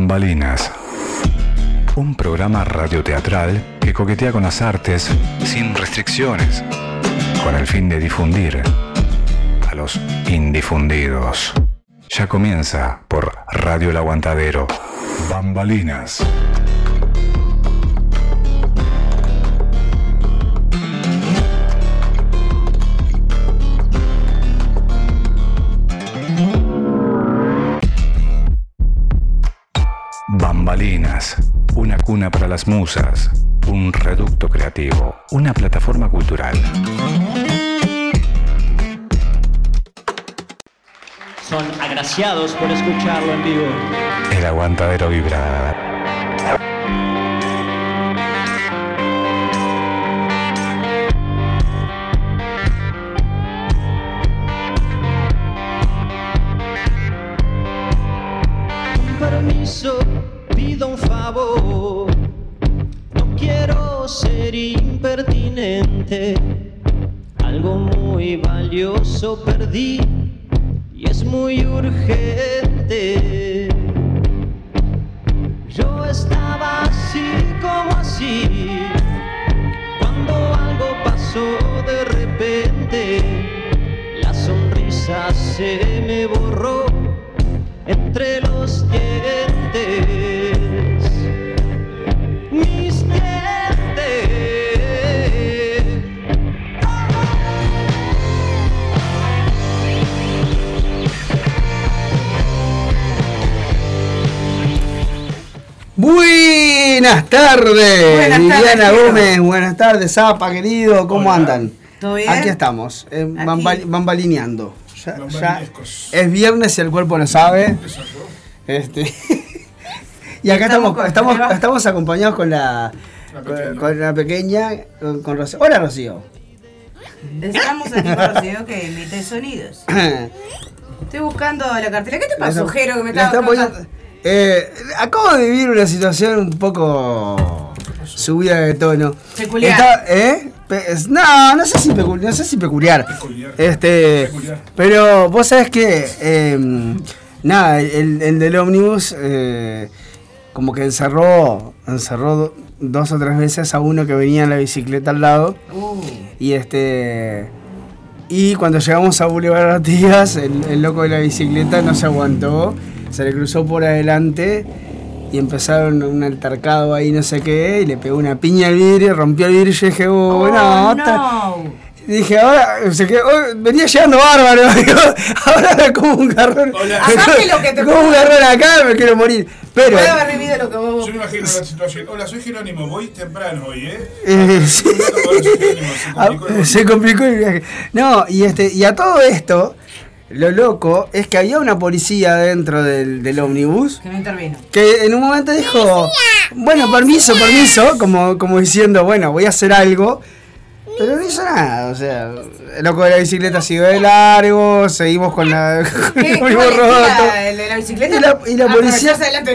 Bambalinas. Un programa radioteatral que coquetea con las artes sin restricciones, con el fin de difundir a los indifundidos. Ya comienza por Radio El Aguantadero. Bambalinas. Bambalinas, una cuna para las musas, un reducto creativo, una plataforma cultural. Son agraciados por escucharlo en vivo. El aguantadero vibra. No quiero ser impertinente. Algo muy valioso perdí y es muy urgente. Yo estaba así como así cuando algo pasó de repente. La sonrisa se me borró entre los dientes. Buenas tardes, Buenas Liliana tardes. Gómez. Buenas tardes, Zapa, querido. ¿Cómo andan? ¿Todo bien? Aquí estamos, eh, Aquí. bambalineando. Ya, ya Bambalinescos. es viernes y el cuerpo lo sabe. Este, y acá estamos, Estamos estamos, acompañados con la, La con, pequeña. con la pequeña, con, con Rocío. Hola, Rocío. Estamos aquí con Rocío que emite sonidos. Estoy buscando la cartera. ¿Qué te pasó, Jero, que me estaba está poniendo- eh, acabo de vivir una situación un poco subida de tono. Peculiar. Está- ¿eh? No, no sé si peculiar, no sé si peculiar. Peculiar. Este, Peculiar. pero vos sabés que eh, nada, el, el del ómnibus eh, como que encerró, encerró do- dos o tres veces a uno que venía en la bicicleta al lado. Uh, Y este. Y cuando llegamos a Boulevard Artigas, el, el loco de la bicicleta no se aguantó, se le cruzó por adelante y empezaron un altercado ahí, no sé qué, y le pegó una piña al vidrio, rompió el vidrio y yo dije, oh, oh, no, no. dije, ahora, se quedó- oh, venía llegando bárbaro, digo, ahora como un garrón. Como- lo que te como un garrón acá, me quiero morir. Pero. Puedo haber vivido lo que vos. Yo me imagino la situación. Hola, soy Jerónimo, voy temprano hoy, ¿eh? Eh, sí. Soy Jerónimo, se Ah, complicó el se complicó el viaje. No, y este, y a todo esto, lo loco es que había una policía dentro del, del ómnibus Que no intervino. que en un momento dijo, bueno, permiso, permiso, como, como diciendo, bueno, voy a hacer algo. Pero no hizo nada, o sea, el loco de la bicicleta siguió de largo, seguimos con la con el roto. ¿La, el de la bicicleta? Y la- y la policía- adelante.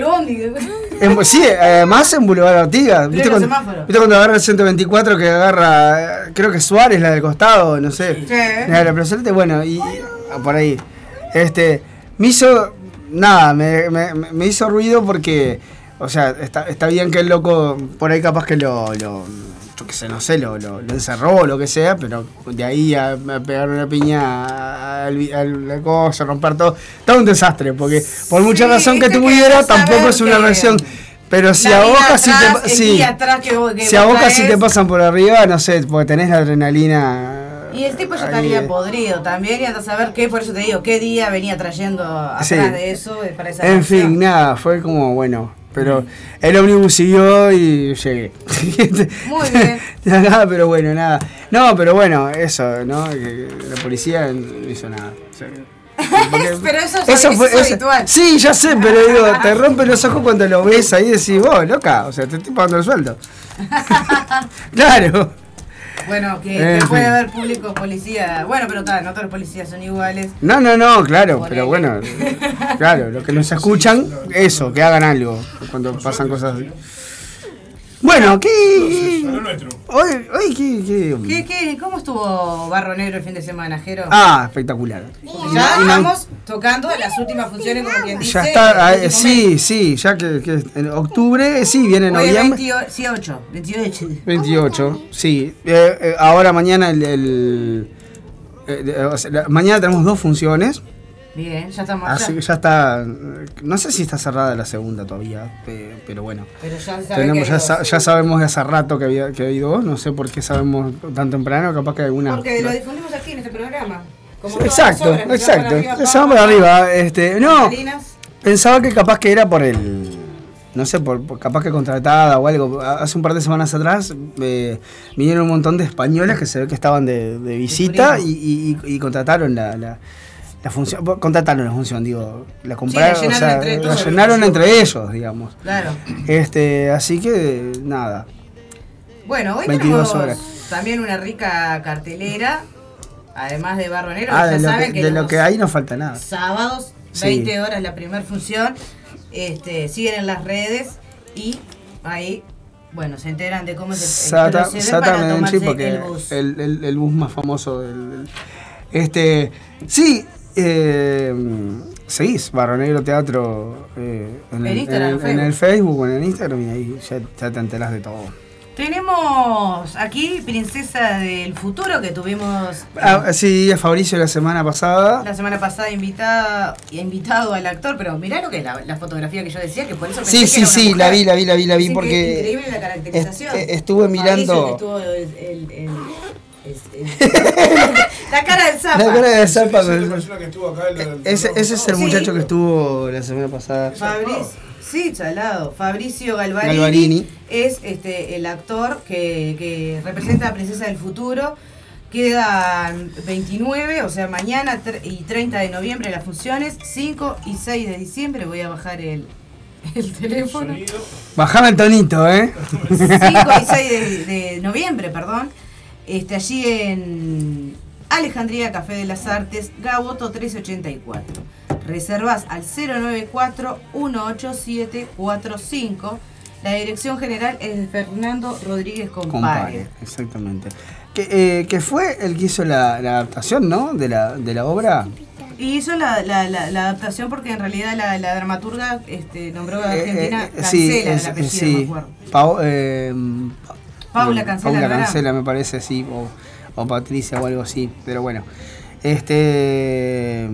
En- sí, además en Boulevard Artigas. ¿Viste, cuando, semáforo. ¿Viste cuando agarra el 124 que agarra, creo que Suárez, la del costado, no sé? Sí. La de la bueno, y, ah, por ahí. Este, me hizo, nada, me, me- me hizo ruido porque, o sea, está, está bien que el loco, por ahí capaz que lo, lo yo qué sé, no sé, lo, lo, lo encerró o lo que sea, pero de ahí a, a pegar una piña al, la cosa, romper todo, todo un desastre, porque por mucha razón que tuviera, tampoco es una reacción. Pero si a vos casi te, sí, si a vos vos casi traes. te pasan por arriba, no sé, porque tenés la adrenalina. Y el tipo ya estaría podrido también, y anda a saber qué, por eso te digo, qué día venía trayendo atrás Sí. de eso eh, para esa En fin, nada, fue como bueno. Pero el ómnibus siguió y llegué. Muy bien. nada, pero bueno, nada. No, pero bueno, eso, ¿no? La policía no hizo nada. Porque- Pero eso es- eso es habitual. Sí, ya sé, pero digo, te rompe los ojos cuando lo ves ahí y decís, vos, loca, o sea, te estoy pagando el sueldo. claro. Bueno, que, que puede haber público policía. Bueno, pero tal, no todos los policías son iguales. No, no, no, claro, pero bueno, claro, los que nos escuchan, eso, que hagan algo cuando pasan cosas así. Bueno, A lo ¿qué? nuestro. Hoy, hoy, ¿qué? qué? ¿Qué, qué, ¿Cómo estuvo Barro Negro el fin de semana, Jero? Ah, espectacular. ¿Ya vamos? Tocando las últimas funciones, como quien dice. Ya está, ah, último sí, sí, ya que, que en octubre, sí, viene noviembre. 28, 28. 28, sí. Eh, eh, ahora mañana el... el- eh, eh, o sea, la- mañana tenemos dos funciones, Bien, ya estamos así que allá. ya está... No sé si está cerrada la segunda todavía, pe- pero bueno. Pero ya que Tenemos, ya, dos. sa- ya sabemos de hace rato que había, que hay dos, no sé por qué sabemos tan temprano, capaz que alguna... Porque lo difundimos aquí en este programa. Como Exacto, exacto. pa, para pa, arriba. Este, no, pensaba que capaz que era por el. No sé, por, por- capaz que contratada o algo. Hace un par de semanas atrás eh, vinieron un montón de españoles que se ve que estaban de, de visita y, turismo. y- y contrataron la, la, la función. Contrataron la función, digo. La compraron, llenaron o sea, entre la todos. llenaron entre ellos, digamos. Claro. Este, así que nada. Bueno, hoy 22 tenemos horas. también una rica cartelera. Además de Barro Negro, Ah, ya de lo, que, que, de lo los que hay no falta nada. sábados, Sí. 20 horas la primera función. Este, siguen en las redes y ahí, bueno, se enteran de cómo es el, Sata, para porque el bus. El, el- el bus más famoso del. del- este. Sí, eh, seguís Barro Negro Teatro eh, en, el, Instagram, en el- en el Facebook o en el Instagram y ahí ya, ya te enterás de todo. Tenemos aquí Princesa del Futuro que tuvimos Ah, sí, a Fabricio la semana pasada. la semana pasada invitada y invitado al actor, pero mirá lo que es la, la fotografía que yo decía, que por eso pensé Sí, que sí, una sí, la vi, la vi, la vi, la vi Es porque. increíble la caracterización. est- estuve mirando- estuvo el- es- el- la cara del zapa. La cara de Esa Zapa. es la persona que estuvo acá. el- el- Ese, ese es el Sí. muchacho que estuvo la semana pasada. Fabricio, sí, chalado. Fabricio Galvarini, Galvarini. es este el actor que, que representa a Princesa del Futuro. Quedan 29, o sea, mañana tre- y 30 de noviembre las funciones, 5 y 6 de diciembre. Voy a bajar el, el teléfono. Bajame el tonito, ¿eh? 5 y 6 de, de noviembre, perdón. Este, allí en Alejandría Café de las Artes, Gaboto 384. Reservas al 094-18745. La dirección general es de Fernando Rodríguez Compare. Exactamente. Que, eh, que fue el que hizo la, la adaptación, ¿no? De la, de la obra. Y hizo la, la- la- la adaptación porque en realidad la, la dramaturga este, nombró a Eh, Argentina eh, Cancela, sí, apellido, sí. me acuerdo. Eh, Paula Cancela, Paula. Cancela, me parece, sí. O, o Patricia o algo así. Pero bueno. Este.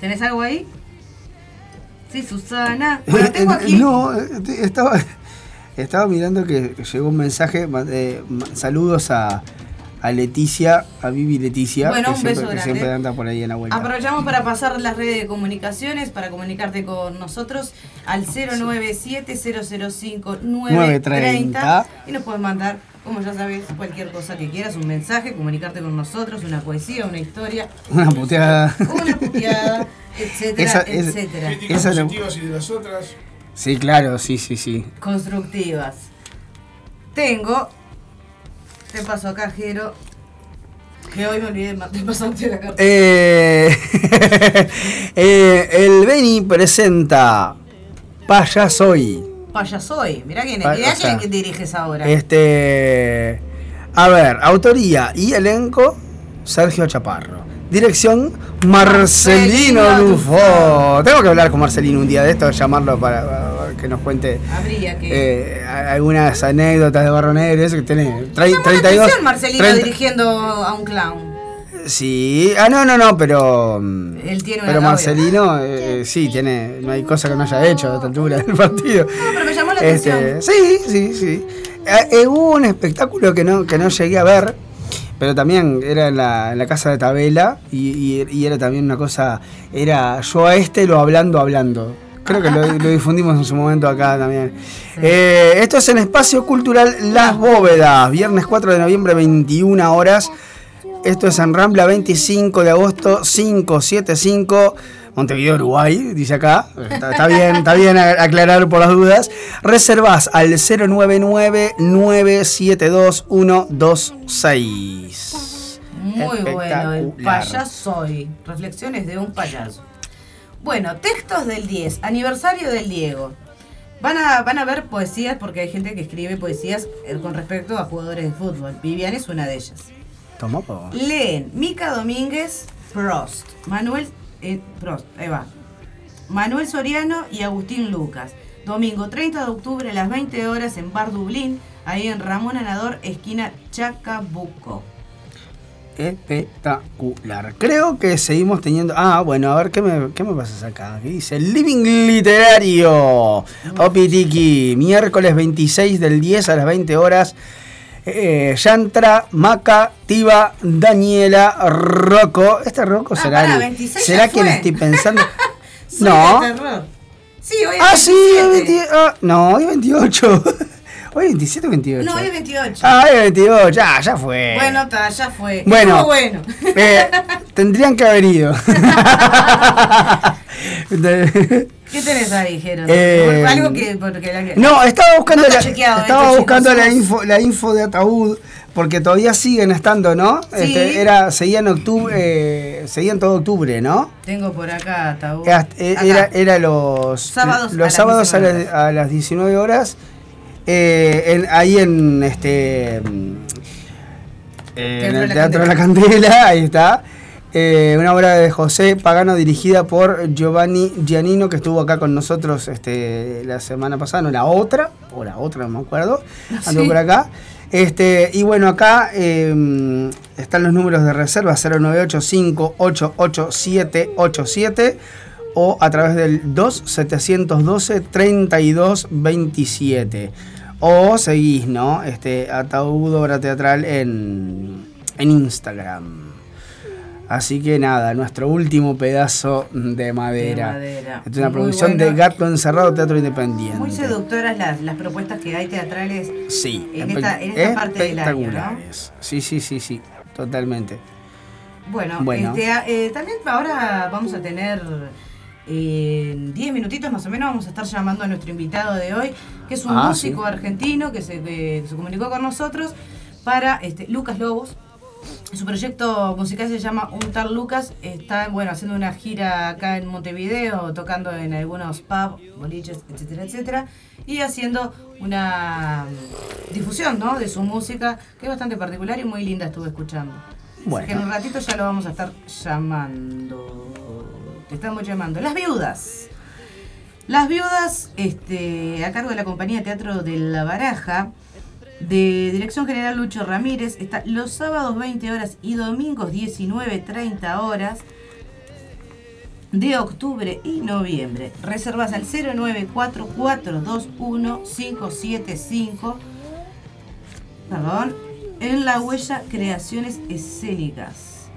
¿Tenés algo ahí? Sí, Susana. Bueno, tengo aquí. No, eh, estaba, estaba mirando que llegó un mensaje. eh, saludos a, a Leticia, a Vivi Leticia. Bueno, que un siempre, beso que grande. siempre anda por ahí en la vuelta. Aprovechamos para pasar las redes de comunicaciones para comunicarte con nosotros al 097-005-930 y nos puedes mandar, como ya sabes, cualquier cosa que quieras, un mensaje, comunicarte con nosotros, una poesía, una historia, Una puteada. una puteada, etcétera, Esa- es- etcétera. Críticas Esa positivas y de las otras. Sí, claro, sí, sí, sí. Constructivas. Tengo, te paso acá, Jero, que hoy me olvidé de pasarte la carta. Eh, eh, el Beni presenta Payasoy. Payasoy, mirá quién es, mirá o sea, quién diriges ahora. Este. A ver, autoría y elenco: Sergio Chaparro. Dirección: Marcelino Marcelino Dufo. Tengo que hablar con Marcelino un día de esto, llamarlo para, para que nos cuente que... eh, algunas anécdotas de Barro Negro. Eso que tiene la 32. atención Marcelino 30 dirigiendo a un clown. Sí, ah, no, no, no, pero. mm, Él tiene una Pero novia. Marcelino, eh, sí, tiene. No hay cosa que no haya hecho a esta altura del partido. No, pero me llamó la Este, atención. sí, sí, sí. Eh, hubo un espectáculo que no, que no llegué a ver, pero también era en la, en la casa de Tabela y, y- y era también una cosa. Era yo a este lo hablando, hablando. Creo que lo, lo difundimos en su momento acá también. Eh, esto es en Espacio Cultural Las Bóvedas, viernes 4 de noviembre, 21 horas. Esto es en Rambla 25 de agosto 575, Montevideo, Uruguay, dice acá. Está, está bien, está bien aclarar por las dudas. Reservas al 099-972-126. Muy bueno, el Espectacular. payasoy. Reflexiones de un payaso. Bueno, textos del 10, aniversario del Diego. Van a, van a ver poesías porque hay gente que escribe poesías eh, con respecto a jugadores de fútbol. Vivian es una de ellas. Toma, po. Leen Mica Domínguez, Prost, Manuel eh, Prost, ahí va. Manuel Soriano y Agustín Lucas. Domingo 30 de octubre a las 20 horas en Bar Dublín, ahí en Ramón Anador, esquina Chacabuco. Espectacular. Creo que seguimos teniendo. Ah, bueno, a ver qué me, qué me pasas acá. ¿Qué dice? Living Literario. Opitiki. Miércoles 26 del 10 a las 20 horas. Eh, Yantra, Maca, Tiba, Daniela, Rocco. ¿Este Rocco Ah, será, 26 será quien estoy pensando? No. Sí, hoy es Ah, sí, hoy 27. 20 ah, no, hoy 28. hoy 27 o 28. No, hoy es 28. Ah, hoy 22, ya, ya fue. Bueno, está, ya fue. Bueno. Bueno. Eh, tendrían que haber ido. ¿Qué tenés ahí, Jero? Eh, Algo que. La- no, estaba buscando, No la, estaba esto, buscando chicos, la info, la info de Ataúd, porque todavía siguen estando, ¿no? Sí. Este, era, seguían octubre, eh, seguían todo octubre, ¿no? Tengo por acá, Ataúd. Era, eh, era, era los Sábados a los las sábados a, 19 la- a las 19 horas. eh, en- ahí en este en el Teatro de la. Candela, ahí está. Eh, una obra de José Pagano dirigida por Giovanni Giannino, que estuvo acá con nosotros este, la semana pasada, no la otra, o la otra, no me acuerdo, ando Sí. por acá. Este, y bueno, acá eh, están los números de reserva 098588787 o a través del 2712 3227 o seguís, ¿no? Este Ataúd Obra Teatral en, en Instagram. Así que nada, nuestro último pedazo de madera. madera. Es una Muy producción bueno. de Gato Encerrado Teatro Independiente. Muy seductoras las, las propuestas que hay teatrales. Sí, En esta- en esta parte del año, ¿no? Sí, sí, sí, sí, totalmente. Bueno, Bueno. Este, a- eh, también ahora vamos a tener eh, en 10 minutitos más o menos, vamos a estar llamando a nuestro invitado de hoy, que es un Ah, músico sí. argentino que se, que se comunicó con nosotros para este, Lucas Lobos. Su proyecto musical se llama Un Tal Lucas. Está bueno haciendo una gira acá en Montevideo, tocando en algunos pubs, boliches, etcétera, etcétera. Y haciendo una difusión ¿no? de su música, que es bastante particular y muy linda estuve escuchando. Bueno. Así que en un ratito ya lo vamos a estar llamando. Te estamos llamando. Las viudas. Las viudas, este, a cargo de la compañía Teatro de la Baraja, de Dirección General Lucho Ramírez, está los sábados 20 horas y domingos 19.30 horas de octubre y noviembre. Reservas al 094421575, perdón, en La Huella Creaciones Escénicas.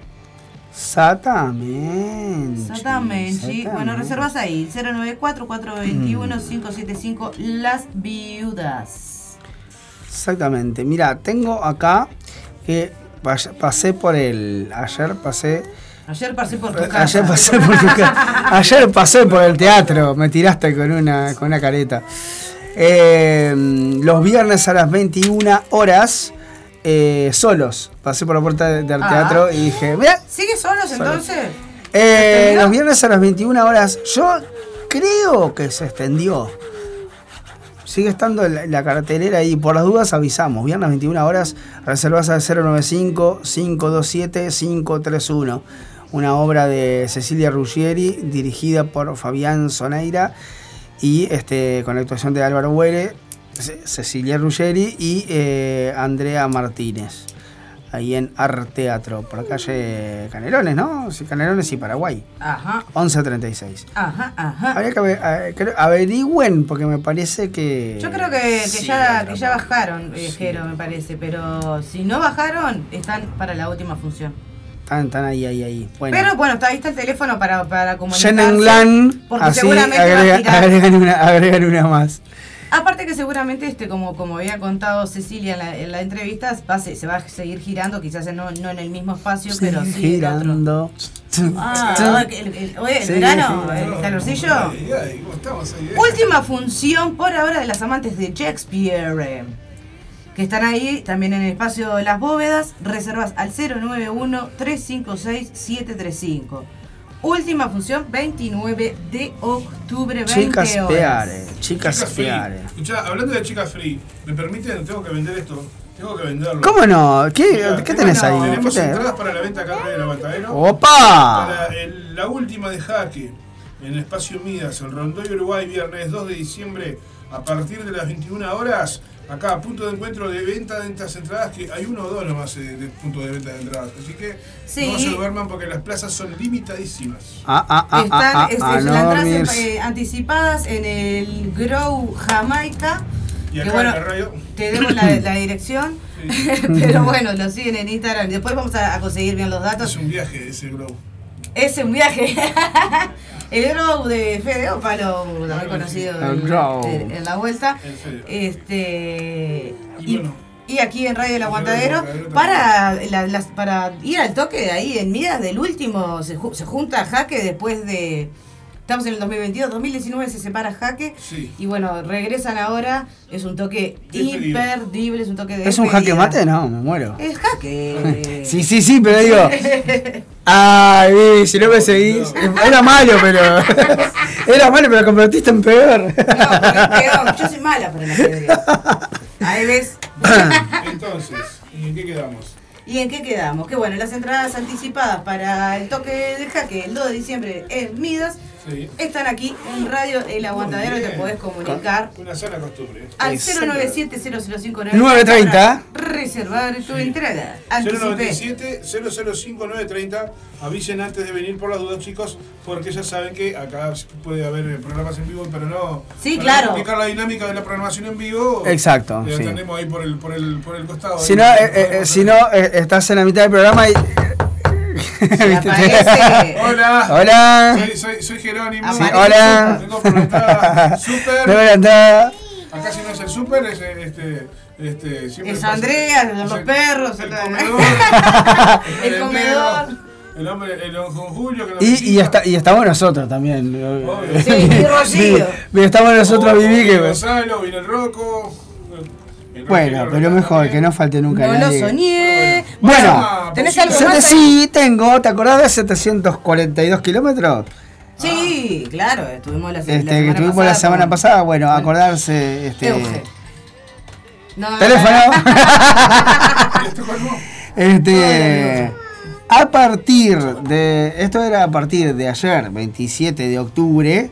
Exactamente. Exactamente. Bueno, reservas ahí, 094-421-575, Las Viudas. Exactamente. Mira, tengo acá que pas- pasé por el. Ayer pasé. Ayer pasé por tu casa. Ayer pasé por tu ca- Ayer pasé por el teatro. Me tiraste con una, con una careta. Eh, los viernes a las 21 horas. eh, solos. Pasé por la puerta de- del Ah. teatro y dije, mira, ¿Sigue solos entonces? Eh, los viernes a las 21 horas. Yo creo que se extendió. Sigue estando la, la cartelera y por las dudas avisamos. Viernes 21 horas, reservas al 095-527-531. Una obra de Cecilia Ruggieri, dirigida por Fabián Soneira y este, con la actuación de Álvaro Huere, Ce- Cecilia Ruggeri y eh, Andrea Martínez. Ahí en Arteatro, por calle Canelones, ¿no? Sí, Canelones y Paraguay. Ajá, 1136. ajá, ajá. Habría que ave- a- creo- averigüen, porque me parece que. Yo creo que, que Sí, ya, que ya bajaron, eh, Sí. Me parece. Pero si no bajaron, están para la última función. Están, están ahí, ahí, ahí. Bueno. Pero bueno, está, ahí está el teléfono para, para comunicarse. Shenenglan, Porque así seguramente agregan, una, agregan una más. Aparte que seguramente, este, como, como había contado Cecilia en la, en la entrevista, va a se, se va a seguir girando, quizás no, no en el mismo espacio, pero sí otro. girando. Ah, el, el- oye, el Sí, verano, sí. el calorcillo. Ay, ay, ¿cómo estamos ahí? eh? Última función por ahora de las amantes de Shakespeare. eh, Que están ahí también en el espacio de las bóvedas. Reservas al 091-356-735. Última función, 29 de octubre, 20 Chicas horas. Peare, chicas Chicas. Peare. Escuchá, hablando de chicas free, ¿me permiten? Tengo que vender esto. Tengo que venderlo. ¿Cómo no? ¿Qué, Mirá, ¿qué tenés ahí? ¿Qué Tenemos tenés? entradas para la venta acá en el aguantadero. ¡Opa! Para el la última de jaque en el espacio Midas, en Rondoy, Uruguay, viernes 2 de diciembre, a partir de las 21 horas. Acá, punto de encuentro de venta de estas entradas, que hay uno o dos nomás eh, de punto de venta de entradas. Así que Sí. no se duerman porque las plazas son limitadísimas. Ah, ah, ah, Están ah, es- ah, es- no las entradas eh, anticipadas en el Grow Jamaica. Y que acá bueno, en la radio. te demos la, la dirección. Sí. Pero bueno, lo siguen en Instagram. Después vamos a, a conseguir bien los datos. Es un viaje ese globo. Es un viaje. el Grow de Fede Opalo, también conocido El en, Grow. en- en la vuelta. Este. Y Y, bueno. y aquí en Radio El Aguantadero, para, la- las- para ir al toque de ahí en Midas del último, se, ju- se junta Jaque después de. Estamos en el 2022, 2019 se separa Jaque. Sí. Y bueno, regresan ahora. Es un toque Despedida. imperdible, es un toque de. ¿Es un jaque mate? No, me muero. Es jaque. Sí, sí, sí, pero digo. Ay, vi, si no me seguís. Era malo, pero. Era malo, pero lo convertiste en peor. No, porque peor, yo soy mala para el ajedrez. Ahí ves. Entonces, ¿y en qué quedamos? ¿Y en qué quedamos? Que bueno, las entradas anticipadas para el toque de jaque el 2 de diciembre en Midas Sí. están aquí en Radio El Aguantadero te podés comunicar Una sana costumbre. al Exacto. 097 930. Reservar tu Sí. entrada. Anticipé. 097 005 930 Avisen antes de venir por las dudas, chicos, porque ya saben que acá puede haber eh, programas en vivo, pero no. Sí, para claro. explicar la dinámica de la programación en vivo. Exacto, sí. atendemos ahí por el, por el, por el costado. Si ahí, no, eh, eh, si no eh, estás en la mitad del programa y. Se aparece. Hola. Hola. Soy, soy, soy Jerónimo. Sí, hola. Tengo entrada super. Acá si no es el super, es eh, este. Este, siempre Es Andrea, los el- perros, el el- comedor, El merendero, comedor. El hombre, el don Julio que nos Y, está, y estamos nosotros también. Obvio. Sí, y Rocío. Estamos nosotros, Vivi, que. Gonzalo, vino el Rocco. Bueno, pero mejor, que no falte nunca No lo soñé. Bueno, Ah, ¿tenés algo más? Sí, tengo. ¿Te acordás de 742 kilómetros? Sí, claro, estuvimos la, la Este, que semana tuvimos pasada la semana con- pasada. Bueno, acordarse. Este, Euge. No, teléfono. Este, a partir de. Esto era a partir de ayer, 27 de octubre,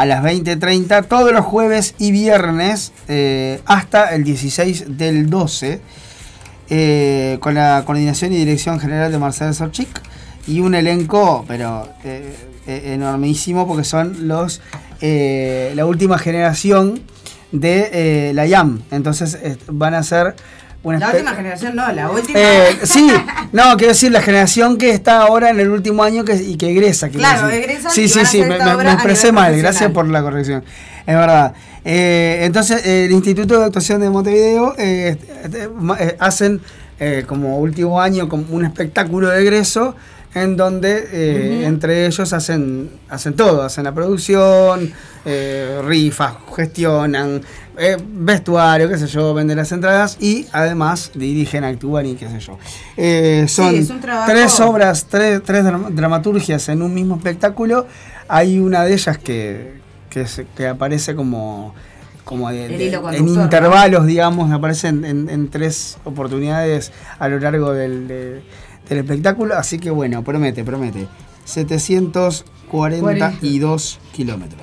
a las 20.30, todos los jueves y viernes, eh, hasta el 16 del 12, eh, con la coordinación y dirección general de Marcelo Sorchik y un elenco, pero eh, enormísimo, porque son los la última generación de la IAM. Entonces van a ser una La última generación no, la última. eh, sí, no, quiero decir la generación que está ahora en el último año que, y que egresa. Claro, decir. egresan Sí, y sí, sí, me, expresé mal, gracias por la corrección. Es verdad. Eh, entonces, el Instituto de Actuación de Montevideo eh, eh, hacen eh, como último año como un espectáculo de egreso en donde eh, entre ellos hacen, hacen todo, hacen la producción, eh, rifas, gestionan, eh, vestuario, qué sé yo, venden las entradas y además dirigen, actúan y qué sé yo. Son trabajo- tres obras, tres, tres dram- dramaturgias en un mismo espectáculo. Hay una de ellas que, que, se- que aparece como, como de- de- en intervalos, digamos, aparecen en, en tres oportunidades a lo largo del, de- del espectáculo. Así que bueno, promete, promete. 742 kilómetros.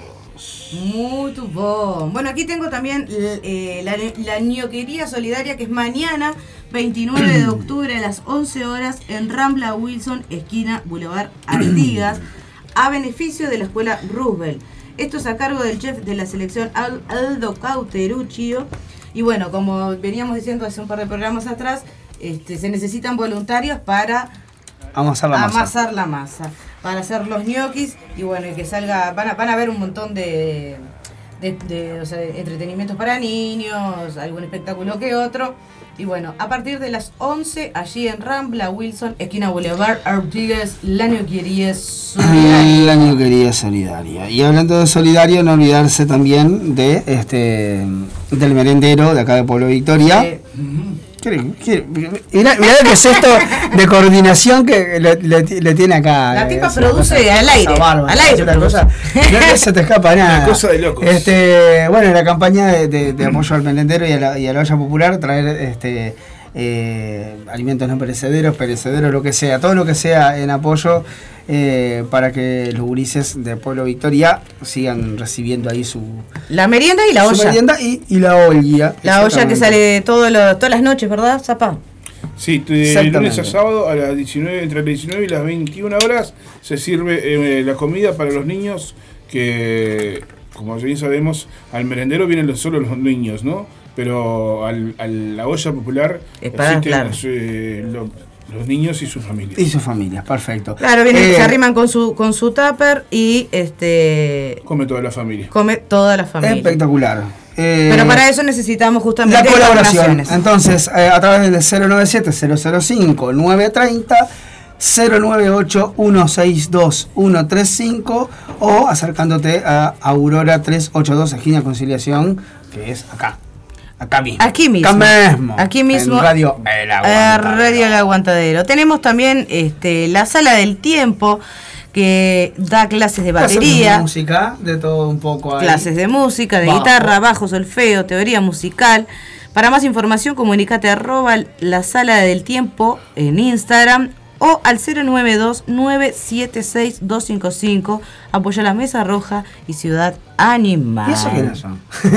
Muy bon. Bueno, aquí tengo también eh, la, la ñoquería solidaria que es mañana, 29 de octubre a las 11 horas en Rambla Wilson, esquina Boulevard Artigas, a beneficio de la escuela Roosevelt. Esto es a cargo del chef de la selección Al- Aldo Cauteruccio. Y bueno, como veníamos diciendo hace un par de programas atrás, este, se necesitan voluntarios para Amasar la masa. amasar la masa para hacer los ñoquis y bueno y que salga van a, van a ver un montón de, de, de, o sea, de entretenimientos para niños algún espectáculo que otro y bueno a partir de las 11 allí en Rambla Wilson esquina Boulevard Artigas la ñoquería solidaria La ñoquería solidaria. Y hablando de solidario, no olvidarse también de este del merendero de acá de Pueblo Victoria. Eh, ¿Qué- qué- Mirá, mirá lo que es esto de coordinación que le, le- le tiene acá. La eh, tipa esa produce cosa- al aire, al aire cosa- no se te escapa nada. Una cosa de locos. Este, bueno, la campaña de, de- de apoyo al merendero y a la, y a la olla popular, traer este eh, alimentos no perecederos, perecederos, lo que sea, todo lo que sea en apoyo eh, para que los gurises de Pueblo Victoria sigan recibiendo ahí su, La merienda y la su olla. merienda y, y la olla. La olla que sale todo lo- todas las noches, ¿verdad, Zapa? Sí, de lunes a sábado a las 19, entre las 19 y las 21 horas se sirve eh, la comida para los niños que, como bien sabemos, al merendero vienen los, solo los niños, ¿no? Pero al, a la olla popular Es para, asisten claro. los, eh, lo- los niños y sus familias. Y sus familias, perfecto. Claro, vienen, Eh, se arriman con su con su tupper y este Come toda la familia. come toda la familia. Espectacular. Eh, Pero para eso necesitamos La justamente colaboración. donaciones. Entonces, eh, a través del 097-005-930, 098-162-135 o acercándote a Aurora 382, esquina Conciliación, que es acá. Acá mismo. Aquí mismo. Acá mismo. Aquí mismo. En Radio El Eh, Aguantadero. Radio El Aguantadero. Tenemos también este, la sala del tiempo que da clases de Clases batería, de música, de todo un poco ahí. clases de música, de Bajo. guitarra, bajo, solfeo, teoría musical. Para más información, comunícate arroba la sala del tiempo en Instagram o al 092-976-255. Apoya la Mesa Roja y Ciudad Animal. ¿Y eso quiénes son?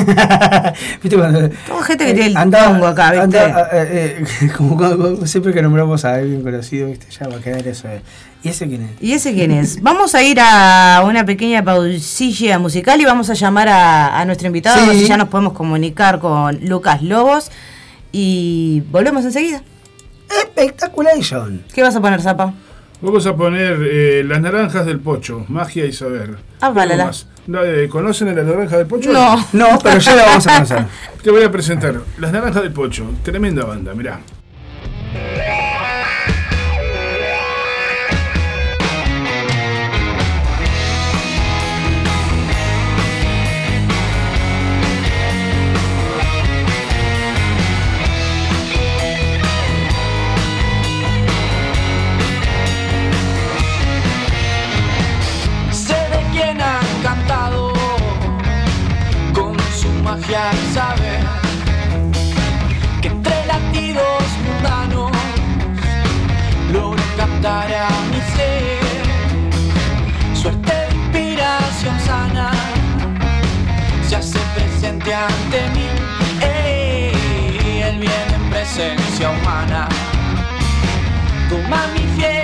¿Viste cuando.? Toda gente que tiene el tongo acá, ¿viste? eh, eh, como siempre que nombramos a alguien conocido, ¿viste? Ya va a quedar eso. ¿Y ese quién es? ¿Y ese quién es? Vamos a ir a una pequeña pausilla musical y vamos a llamar a, a nuestro invitado, Sí. a ver si ya nos podemos comunicar con Lucas Lobos. Y volvemos enseguida. Espectaculation. ¿Qué vas a poner, Zapa? Vamos a poner eh, las naranjas del pocho, magia y saber. Ah. No, eh, ¿Conocen a las naranjas del pocho? No. No, pero ya lo vamos a conocer. Te voy a presentar Las Naranjas del Pocho, tremenda banda, mirá. Magia y saber que entre latidos mundanos logro captar a mi ser. Suerte de inspiración sana se hace presente ante mí. Ey, el bien en presencia humana toma mi fiera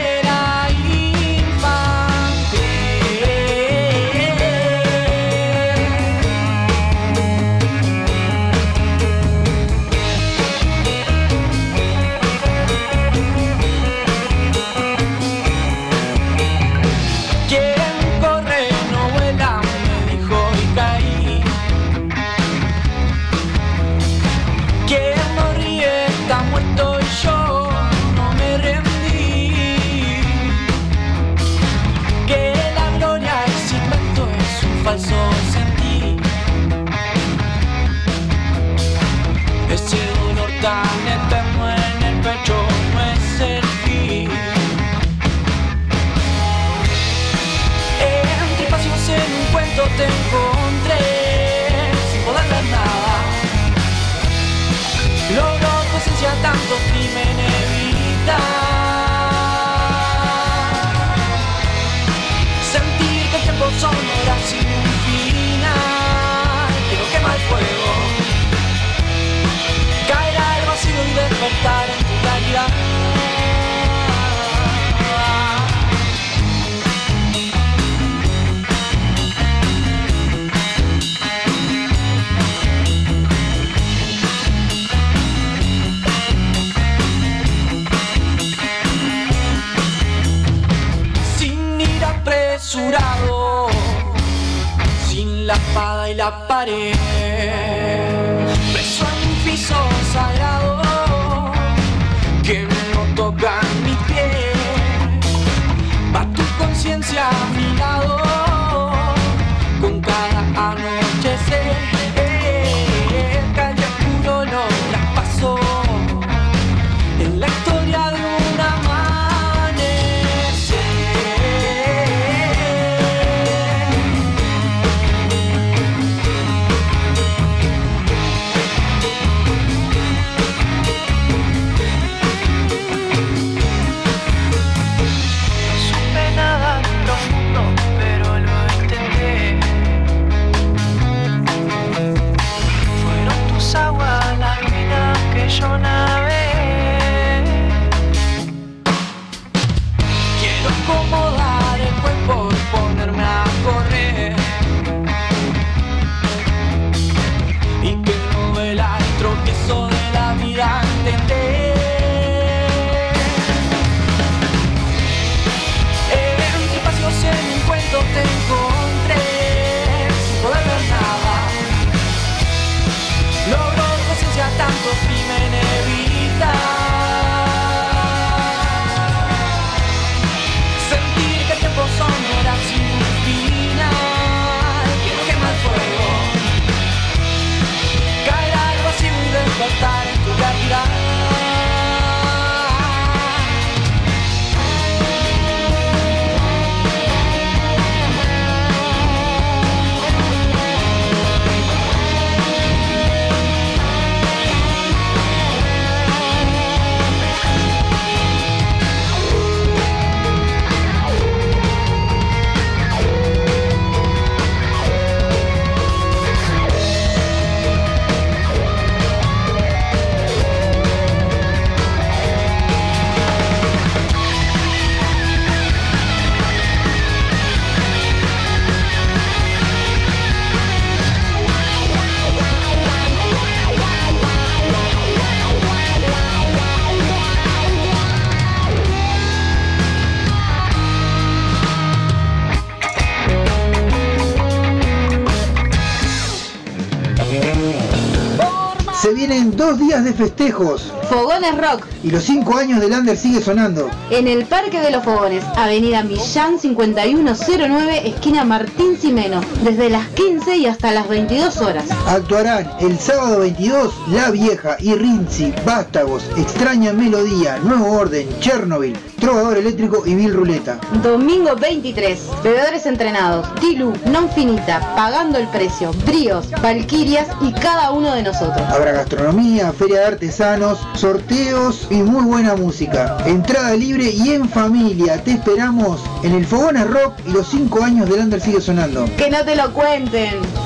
dos días de festejos Fogones Rock, y los cinco años del Under sigue sonando. en el Parque de los Fogones, Avenida Millán 5109, esquina Martín Simeno, desde las 15 y hasta las 22 horas. Actuarán el sábado 22 La Vieja y Rinzi, Vástagos, Extraña Melodía, Nuevo Orden, Chernobyl, Trovador Eléctrico y Bill Ruleta. Domingo 23, bebedores entrenados, Tilu, Non Finita, Pagando el Precio, Bríos, Valquirias y cada uno de nosotros. Habrá gastronomía, feria de artesanos, sorteos y muy buena música. Entrada libre y en familia. Te esperamos en el Fogones Rock y los cinco años del Under sigue sonando. Que no te lo cuenten.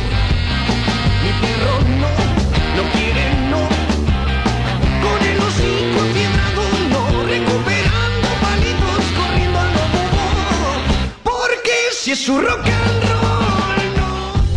Su rock and.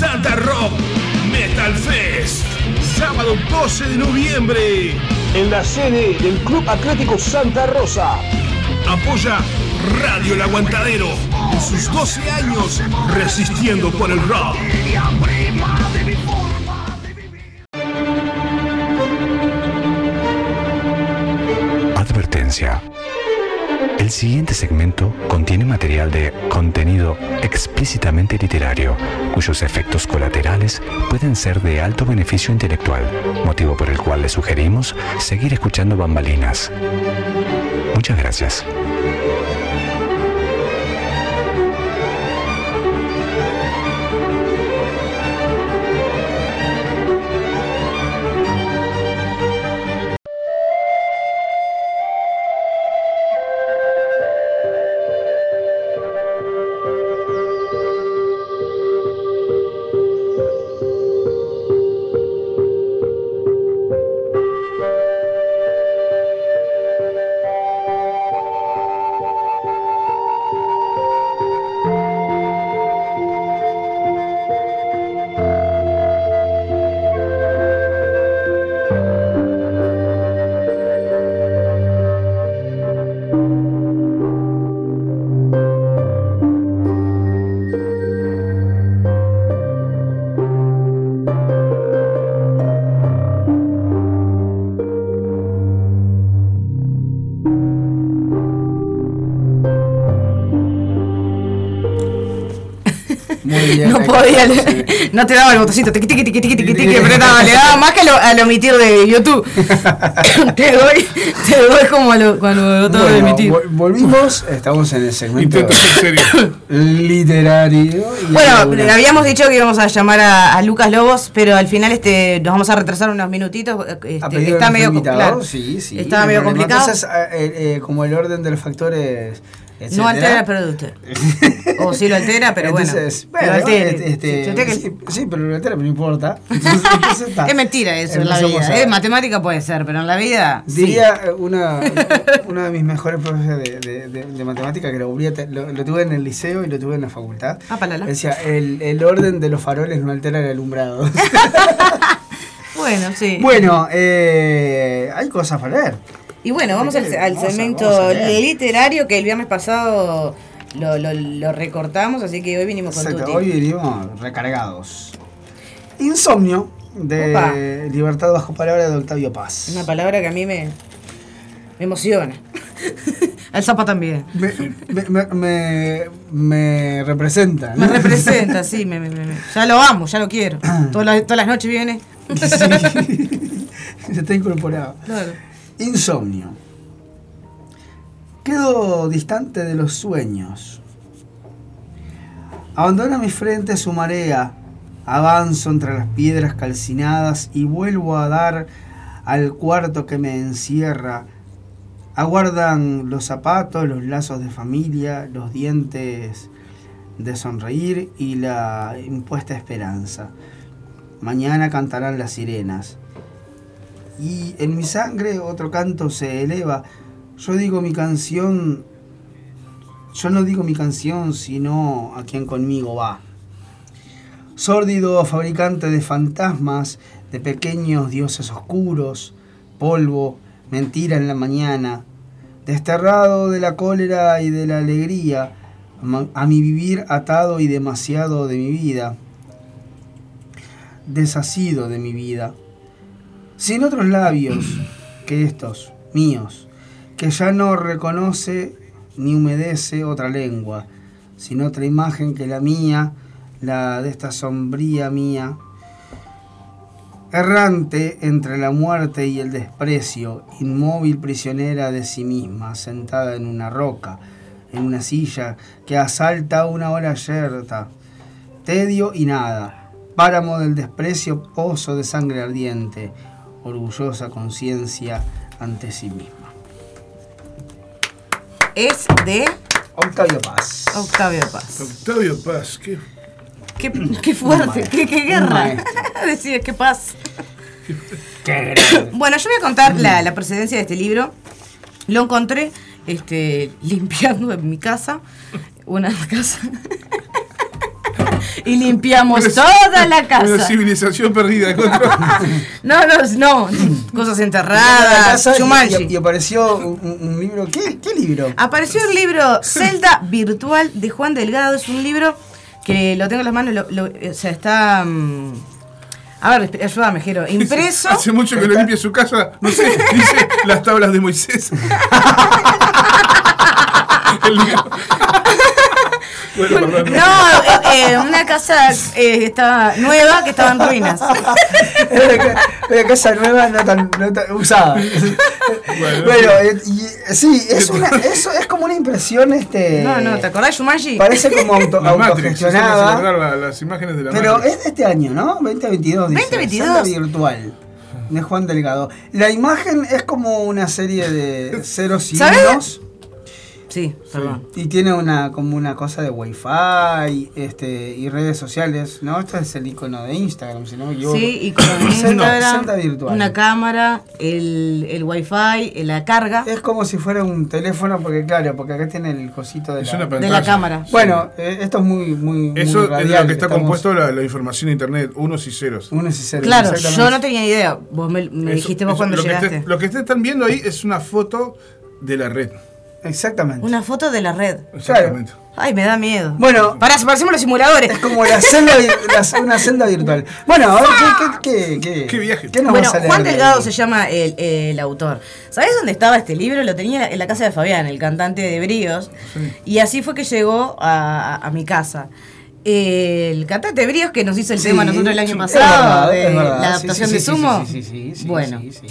Santa Rock Metal Fest, sábado 12 de noviembre, en la sede del Club Atlético Santa Rosa. Apoya Radio El Aguantadero en sus 12 años resistiendo por el rock. Advertencia. El siguiente segmento contiene material de contenido explícitamente literario, cuyos efectos colaterales pueden ser de alto beneficio intelectual, motivo por el cual le sugerimos seguir escuchando bambalinas. Muchas gracias. No sí. te daba el botoncito, tiqui, tiqui, tiqui, tiqui, tiqui, le daba más que a lo- al omitir de YouTube. te doy, te doy como a lo, cuando lo tengo de Bueno, emitir. vol- volvimos, estamos en el segmento literario. Bueno, le habíamos dicho que íbamos a llamar a, a Lucas Lobos, pero al final este nos vamos a retrasar unos minutitos. este, ¿Ha pedido está medio, invitado? claro, sí, sí. estaba no medio complicado. Entonces, eh, eh, como el orden de los factores. no altera el producto. O sí lo altera, pero bueno. Entonces, pero bueno, altere. este, este, Sí, que- sí, sí, pero lo altera, pero no importa. Entonces, entonces está. Es mentira eso en la vida. Eh, matemática puede ser, pero en la vida. sí. Diría eh, una, una de mis mejores profesores de, de, de- de matemática que lo, lo, lo tuve en el liceo y lo tuve en la facultad. Ah, palala. Decía, el, el orden de los faroles no altera el alumbrado. Bueno, sí. bueno, eh, hay cosas para leer. Y bueno, vamos al, al segmento literario que el viernes pasado lo, lo, lo recortamos, así que hoy vinimos con Exacto, Tuti. hoy venimos recargados. Insomnio de Opa. Libertad bajo palabra de Octavio Paz. Una palabra que a mí me, me emociona. Al Zapa también. Me, me, me, me- me representa. Me ¿no? representa, sí, me, me- me- me- ya lo amo, ya lo quiero. Todas las, todas las noches viene. Sí. Está incorporado. Claro. Insomnio. Quedo distante de los sueños. Abandona mi frente su marea. Avanzo entre las piedras calcinadas y vuelvo a dar al cuarto que me encierra. Aguardan los zapatos, los lazos de familia, los dientes de sonreír y la impuesta esperanza. Mañana cantarán las sirenas. Y en mi sangre otro canto se eleva. Yo digo mi canción, yo no digo mi canción, sino a quien conmigo va. Sórdido fabricante de fantasmas, de pequeños dioses oscuros, polvo, mentira en la mañana, desterrado de la cólera y de la alegría, a mi vivir atado y demasiado de mi vida, desasido de mi vida sin otros labios que estos, míos, que ya no reconoce ni humedece otra lengua, sin otra imagen que la mía, la de esta sombría mía, errante entre la muerte y el desprecio, inmóvil prisionera de sí misma, sentada en una roca, en una silla que asalta una hora yerta, tedio y nada, páramo del desprecio, pozo de sangre ardiente, orgullosa conciencia ante sí misma. Es de Octavio Paz. Octavio Paz. Octavio Paz, qué. Qué, qué fuerte, qué, qué guerra. Decir, qué paz. Qué. Bueno, yo voy a contar la, la procedencia de este libro. Lo encontré este, limpiando en mi casa. Una casa. Y limpiamos Una- toda la Una casa. civilización perdida. No, no, no. Cosas enterradas. y- y, y apareció un, libro. ¿Qué, ¿Qué libro? Apareció el libro Celda Virtual de Juan Delgado. Es un libro que lo tengo en las manos. Lo, lo- o sea, está. mm, a ver, ayúdame, Jero. Impreso. Hace mucho que lo limpia su casa. No sé, dice las tablas de Moisés. El libro. No, eh, eh, una casa eh, estaba nueva que estaba en ruinas. Es una ca- una casa nueva, no tan, no tan usada. Bueno, eh, y, sí, es, una, eso es como una impresión. este No, no, ¿te acordás, Shumanji? Parece como auto, La autogestionada. acordar la- las imágenes de la Pero Matrix. es de este año, ¿no? 2022. dice. 2022. Sala virtual. De Juan Delgado. La imagen es como una serie de ceros y ¿Sabes? Sí, perdón. Y tiene una como una cosa de wifi este, y redes sociales. No, esto es el icono de Instagram, si no me equivoco. Sí, y con Celda- Instagram, virtual. una cámara, el, el wifi, eh, la carga Es como si fuera un teléfono, porque claro, porque acá tiene el cosito de Es la... una de pantalla. la cámara. Bueno, eh, esto es muy, muy, muy Eso es lo que está estamos- compuesto la, la información de internet, unos y ceros. Unos y ceros, Claro, yo no tenía idea. Vos me, me Eso- dijiste vos eso- cuando lo que llegaste. esté- lo que ustedes están viendo ahí es una foto de la red. Exactamente. Una foto de la red. Exactamente. Ay, me da miedo. Bueno, Pará, parecemos los simuladores. es como la celda, vi- la- una celda virtual. Bueno, a ver, ¿qué, qué, qué, qué, Qué viaje. ¿Qué nos Bueno, vas a leer Juan de Delgado se llama el, el autor. ¿Sabés dónde estaba este libro? Lo tenía en la, casa de Fabián, el cantante de Bríos. Y así fue que llegó a, a- a mi casa. El cantante Bríos que nos hizo el Sí, tema nosotros el año pasado, es verdad, de es verdad. la Sí, adaptación sí, de sí, Sumo. sí, sí, sí, sí, bueno, sí, sí.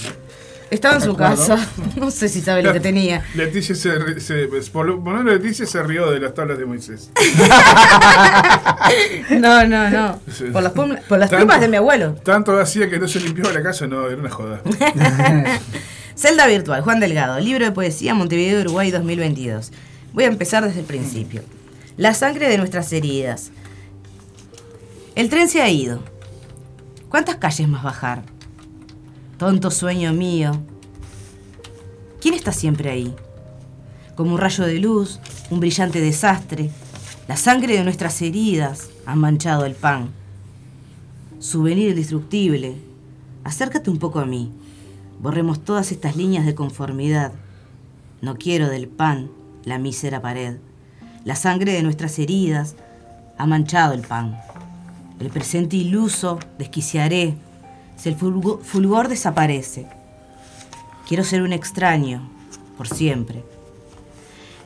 Estaba en su casa, no sé si sabe lo que tenía. Leticia se, se por lo menos Leticia se rió de las tablas de Moisés. No, no, no. Por las, plum- por las Tanto- plumas de mi abuelo. Tanto hacía que no se limpiaba la casa, no, era una joda. Celda Virtual, Juan Delgado, libro de poesía Montevideo, Uruguay 2022. Voy a empezar desde el principio. La sangre de nuestras heridas. El tren se ha ido. ¿Cuántas calles más bajar? Tonto sueño mío. ¿Quién está siempre ahí? Como un rayo de luz, un brillante desastre. La sangre de nuestras heridas ha manchado el pan. Souvenir indestructible. Acércate un poco a mí. Borremos todas estas líneas de conformidad. No quiero del pan la mísera pared. La sangre de nuestras heridas ha manchado el pan. El presente iluso desquiciaré si el fulgo- fulgor desaparece. Quiero ser un extraño, por siempre.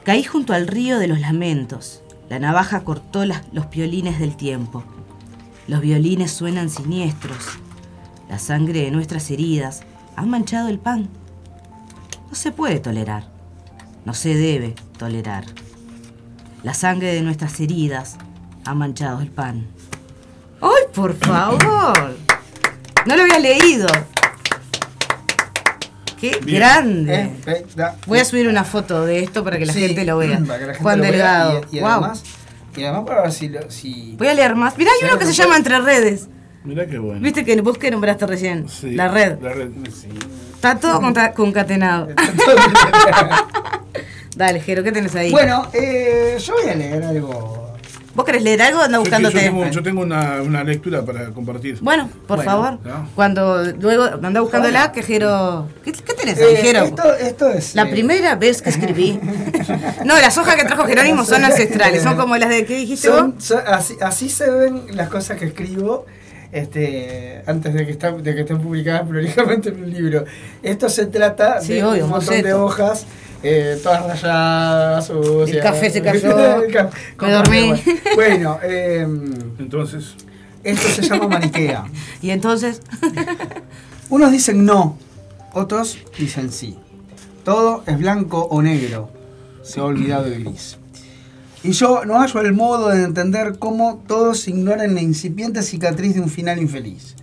Caí junto al río de los lamentos. La navaja cortó los violines del tiempo. Los violines suenan siniestros. La sangre de nuestras heridas ha manchado el pan. No se puede tolerar. No se debe tolerar. La sangre de nuestras heridas ha manchado el pan. ¡Ay, por favor! No lo había leído. ¡Qué Bien. grande! Eh, eh, Voy a subir una foto de esto para que la Sí, gente lo vea. para que la gente Juan lo vea Delgado. Y, y Wow. además, y además para ver si, lo- si Voy a leer más. Mirá, hay uno que se llama Entre Redes. Mirá qué bueno. Viste que vos que nombraste recién. Sí, La red. La red, sí. Está todo concatenado. Dale, Jero, ¿qué tenés ahí? Bueno, eh, yo voy a leer algo. ¿Vos querés leer algo? Anda Yo, yo buscándote. tengo, yo tengo una, una lectura para compartir. Bueno, por Bueno, favor. ¿no? Cuando luego anda buscándola, que Jero. ¿Qué, qué tenés ahí, Eh, Jero? esto, esto es. La eh, primera vez que escribí. No, las hojas que trajo Jerónimo son ancestrales. Son como las de. ¿Qué dijiste son- vos? son- así, así se ven las cosas que escribo este, antes de que, está- de que estén publicadas prolijamente en un libro. Esto se trata Sí, de obvio, un montón boceto. de hojas, eh, todas rayadas, sucias. El café se cayó. Me dormí. Bueno, eh, Entonces, esto se llama maniquea. Y entonces. Unos dicen no, otros dicen sí. Todo es blanco o negro. Se ha olvidado el gris. Y yo no hallo el modo de entender cómo todos ignoran la incipiente cicatriz de un final infeliz.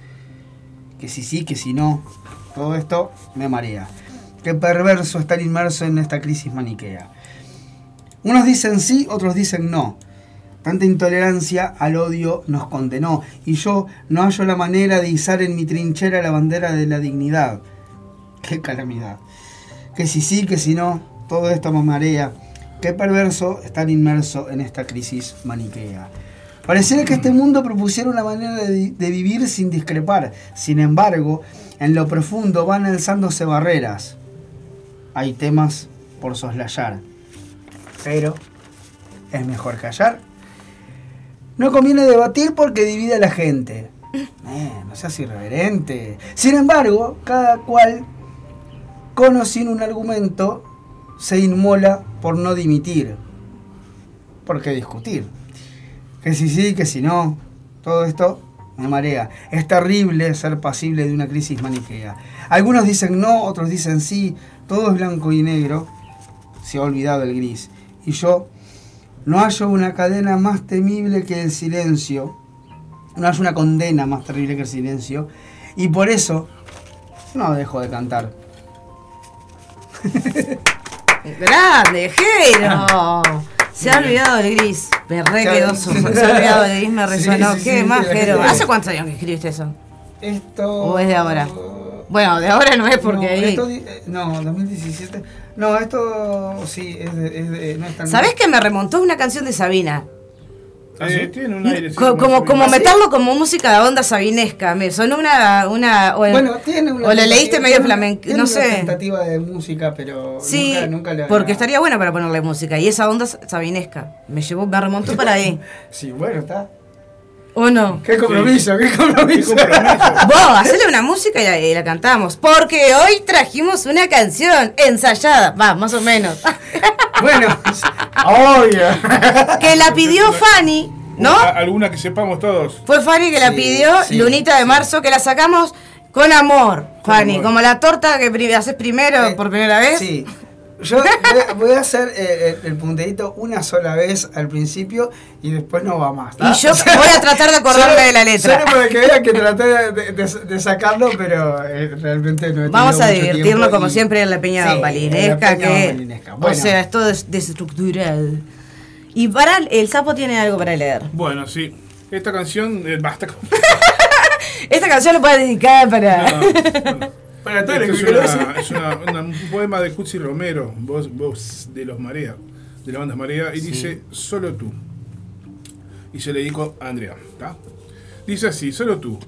Que si sí, que si no. Todo esto me marea. Qué perverso estar inmerso en esta crisis maniquea. Unos dicen sí, otros dicen no. Tanta intolerancia al odio nos condenó y yo no hallo la manera de izar en mi trinchera la bandera de la dignidad. Qué calamidad. Que si sí, que si no, todo esto me marea. Qué perverso estar inmerso en esta crisis maniquea. Pareciera que este mundo propusiera una manera de, de vivir sin discrepar. Sin embargo, en lo profundo van alzándose barreras. Hay temas por soslayar. Pero es mejor callar. No conviene debatir porque divide a la gente. Eh, no seas irreverente. Sin embargo, cada cual, con o sin un argumento, se inmola por no dimitir. ¿Por qué discutir? Que si sí, que si no. Todo esto me marea. Es terrible ser pasible de una crisis maniquea. Algunos dicen no, otros dicen sí. Todo es blanco y negro. Se ha olvidado el gris. Y yo no hallo una cadena más temible que el silencio. No hallo una condena más terrible que el silencio. Y por eso no dejo de cantar. ¡Grande, Jero! Se ha olvidado el gris. Me re quedó Se ha olvidado el gris, me resonó. sí, ¿Qué sí, más, Jero? ¿Hace cuántos años que escribiste eso? Esto. ¿O es de ahora? Bueno, de ahora no es porque no, ahí. esto eh, no, 2017. No, esto sí, es de. Es de no es tan- ¿Sabés que me remontó una canción de Sabina? eh, tiene un aire. sí, Co- como, como ¿Ah, sí? meterlo como música de onda sabinesca. Me sonó una. una o, Bueno, tiene una. o lo leíste tentativa- medio flamenco. tiene No una sé. tentativa de música, pero. Sí, nunca, nunca la- porque estaría bueno para ponerle música. Y esa onda sabinesca. Me llevó, me remontó para ahí. Sí, bueno, está. ¿O no? Qué compromiso, qué compromiso. Vos, hacele una música y la, y la cantamos. Porque hoy trajimos una canción ensayada. Va, más o menos. bueno, obvio. que la pidió Fanny. ¿No? ¿Alguna que sepamos todos? Fue Fanny que la Sí, pidió, sí, Lunita de marzo, que la sacamos con amor, Fanny. amor. Como la torta que haces primero Eh, por primera vez. Sí. Yo voy a, voy a hacer eh, el, el punterito una sola vez al principio y después no va más. ¿tá? Y yo voy a tratar de acordarme Solo- de la letra. Solo para que vean que traté de, de- de- sacarlo, pero eh, realmente no he tenido Vamos a divertirnos como y- siempre en la peña Sí, peña que bambalinesca. o Bueno. sea, es todo es desestructurado. Y para el sapo tiene algo para leer. Bueno, sí. Esta canción, eh, basta. con- Esta canción lo puedo dedicar para. No, bueno. Para todo el es, una- es una- una- un poema de Cutsi Romero, voz, voz de los Marea, de la banda Marea, y dice, solo tú. Y se le dedico a Andrea. ¿tá? Dice así, solo tú.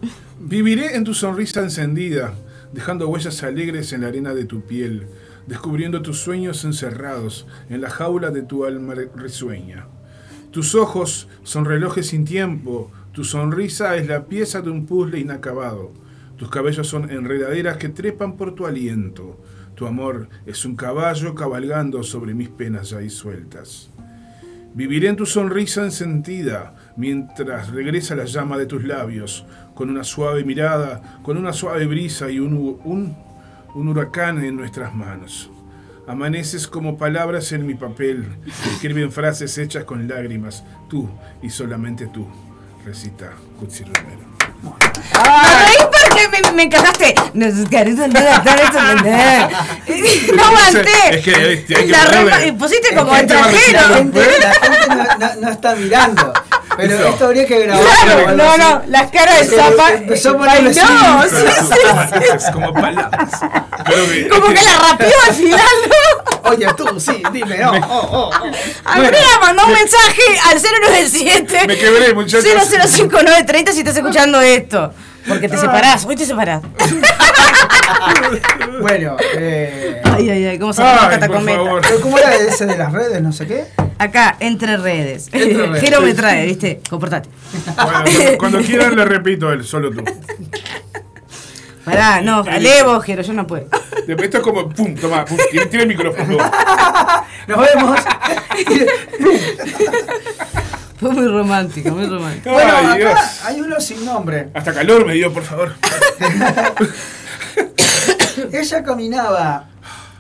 Viviré en tu sonrisa encendida, dejando huellas alegres en la arena de tu piel, descubriendo tus sueños encerrados en la jaula de tu alma risueña. Tus ojos son relojes sin tiempo, tu sonrisa es la pieza de un puzzle inacabado. Tus cabellos son enredaderas que trepan por tu aliento. Tu amor es un caballo cabalgando sobre mis penas ya disueltas. Viviré en tu sonrisa encendida mientras regresa la llama de tus labios, con una suave mirada, con una suave brisa y un, un, un huracán en nuestras manos. Amaneces como palabras en mi papel, escriben frases hechas con lágrimas, tú y solamente tú, recita Cutsi Romero. Porque me, me tarde, No aguanté. Es que, hay que La y pusiste Es como que la extranjero. gente, la gente no, no- no está mirando. Pero Eso. esto habría que grabarlo. Claro, no, así. no, las caras de Zapa. empezó a Ay, ponerle no, sí, sí, sí. Es como palabras. Que- Como que la rapeó al final, ¿no? Oye, tú, sí, dime. Oh, oh, oh. Andrea mandó un mensaje al 097 Me quebré, muchachos. 005930 si estás escuchando esto. Porque te separás, hoy te separás. Bueno, eh, Ay, ay, ay, cómo se llama pero ¿cómo era ese de las redes, no sé qué? Acá, entre redes. Entre redes. Jero me trae, ¿viste? Comportate. Bueno, cuando, quieran le repito el solo tú. Pará, no, lee vos, Jero, yo no puedo. Esto es como, pum, toma, pum, tiene el micrófono. Nos vemos. Fue muy romántico, muy romántico. bueno, Ay, Dios. acá hay uno sin nombre. Hasta calor me dio, por favor. Ella caminaba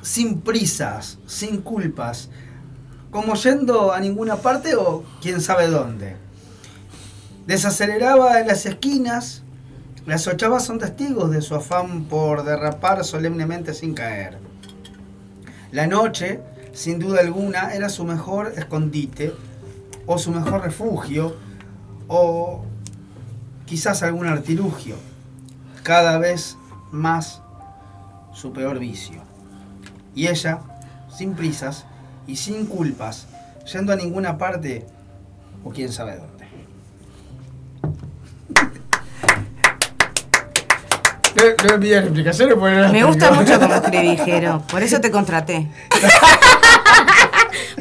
sin prisas, sin culpas, como yendo a ninguna parte o quién sabe dónde. Desaceleraba en las esquinas, las ochavas son testigos de su afán por derrapar solemnemente sin caer. La noche, sin duda alguna, era su mejor escondite, o su mejor refugio, o quizás algún artilugio, cada vez más su peor vicio. Y ella, sin prisas y sin culpas, yendo a ninguna parte o quién sabe dónde. No, no explicaciones porque no las Me gusta mucho como escribí, Jero. Por eso te contraté.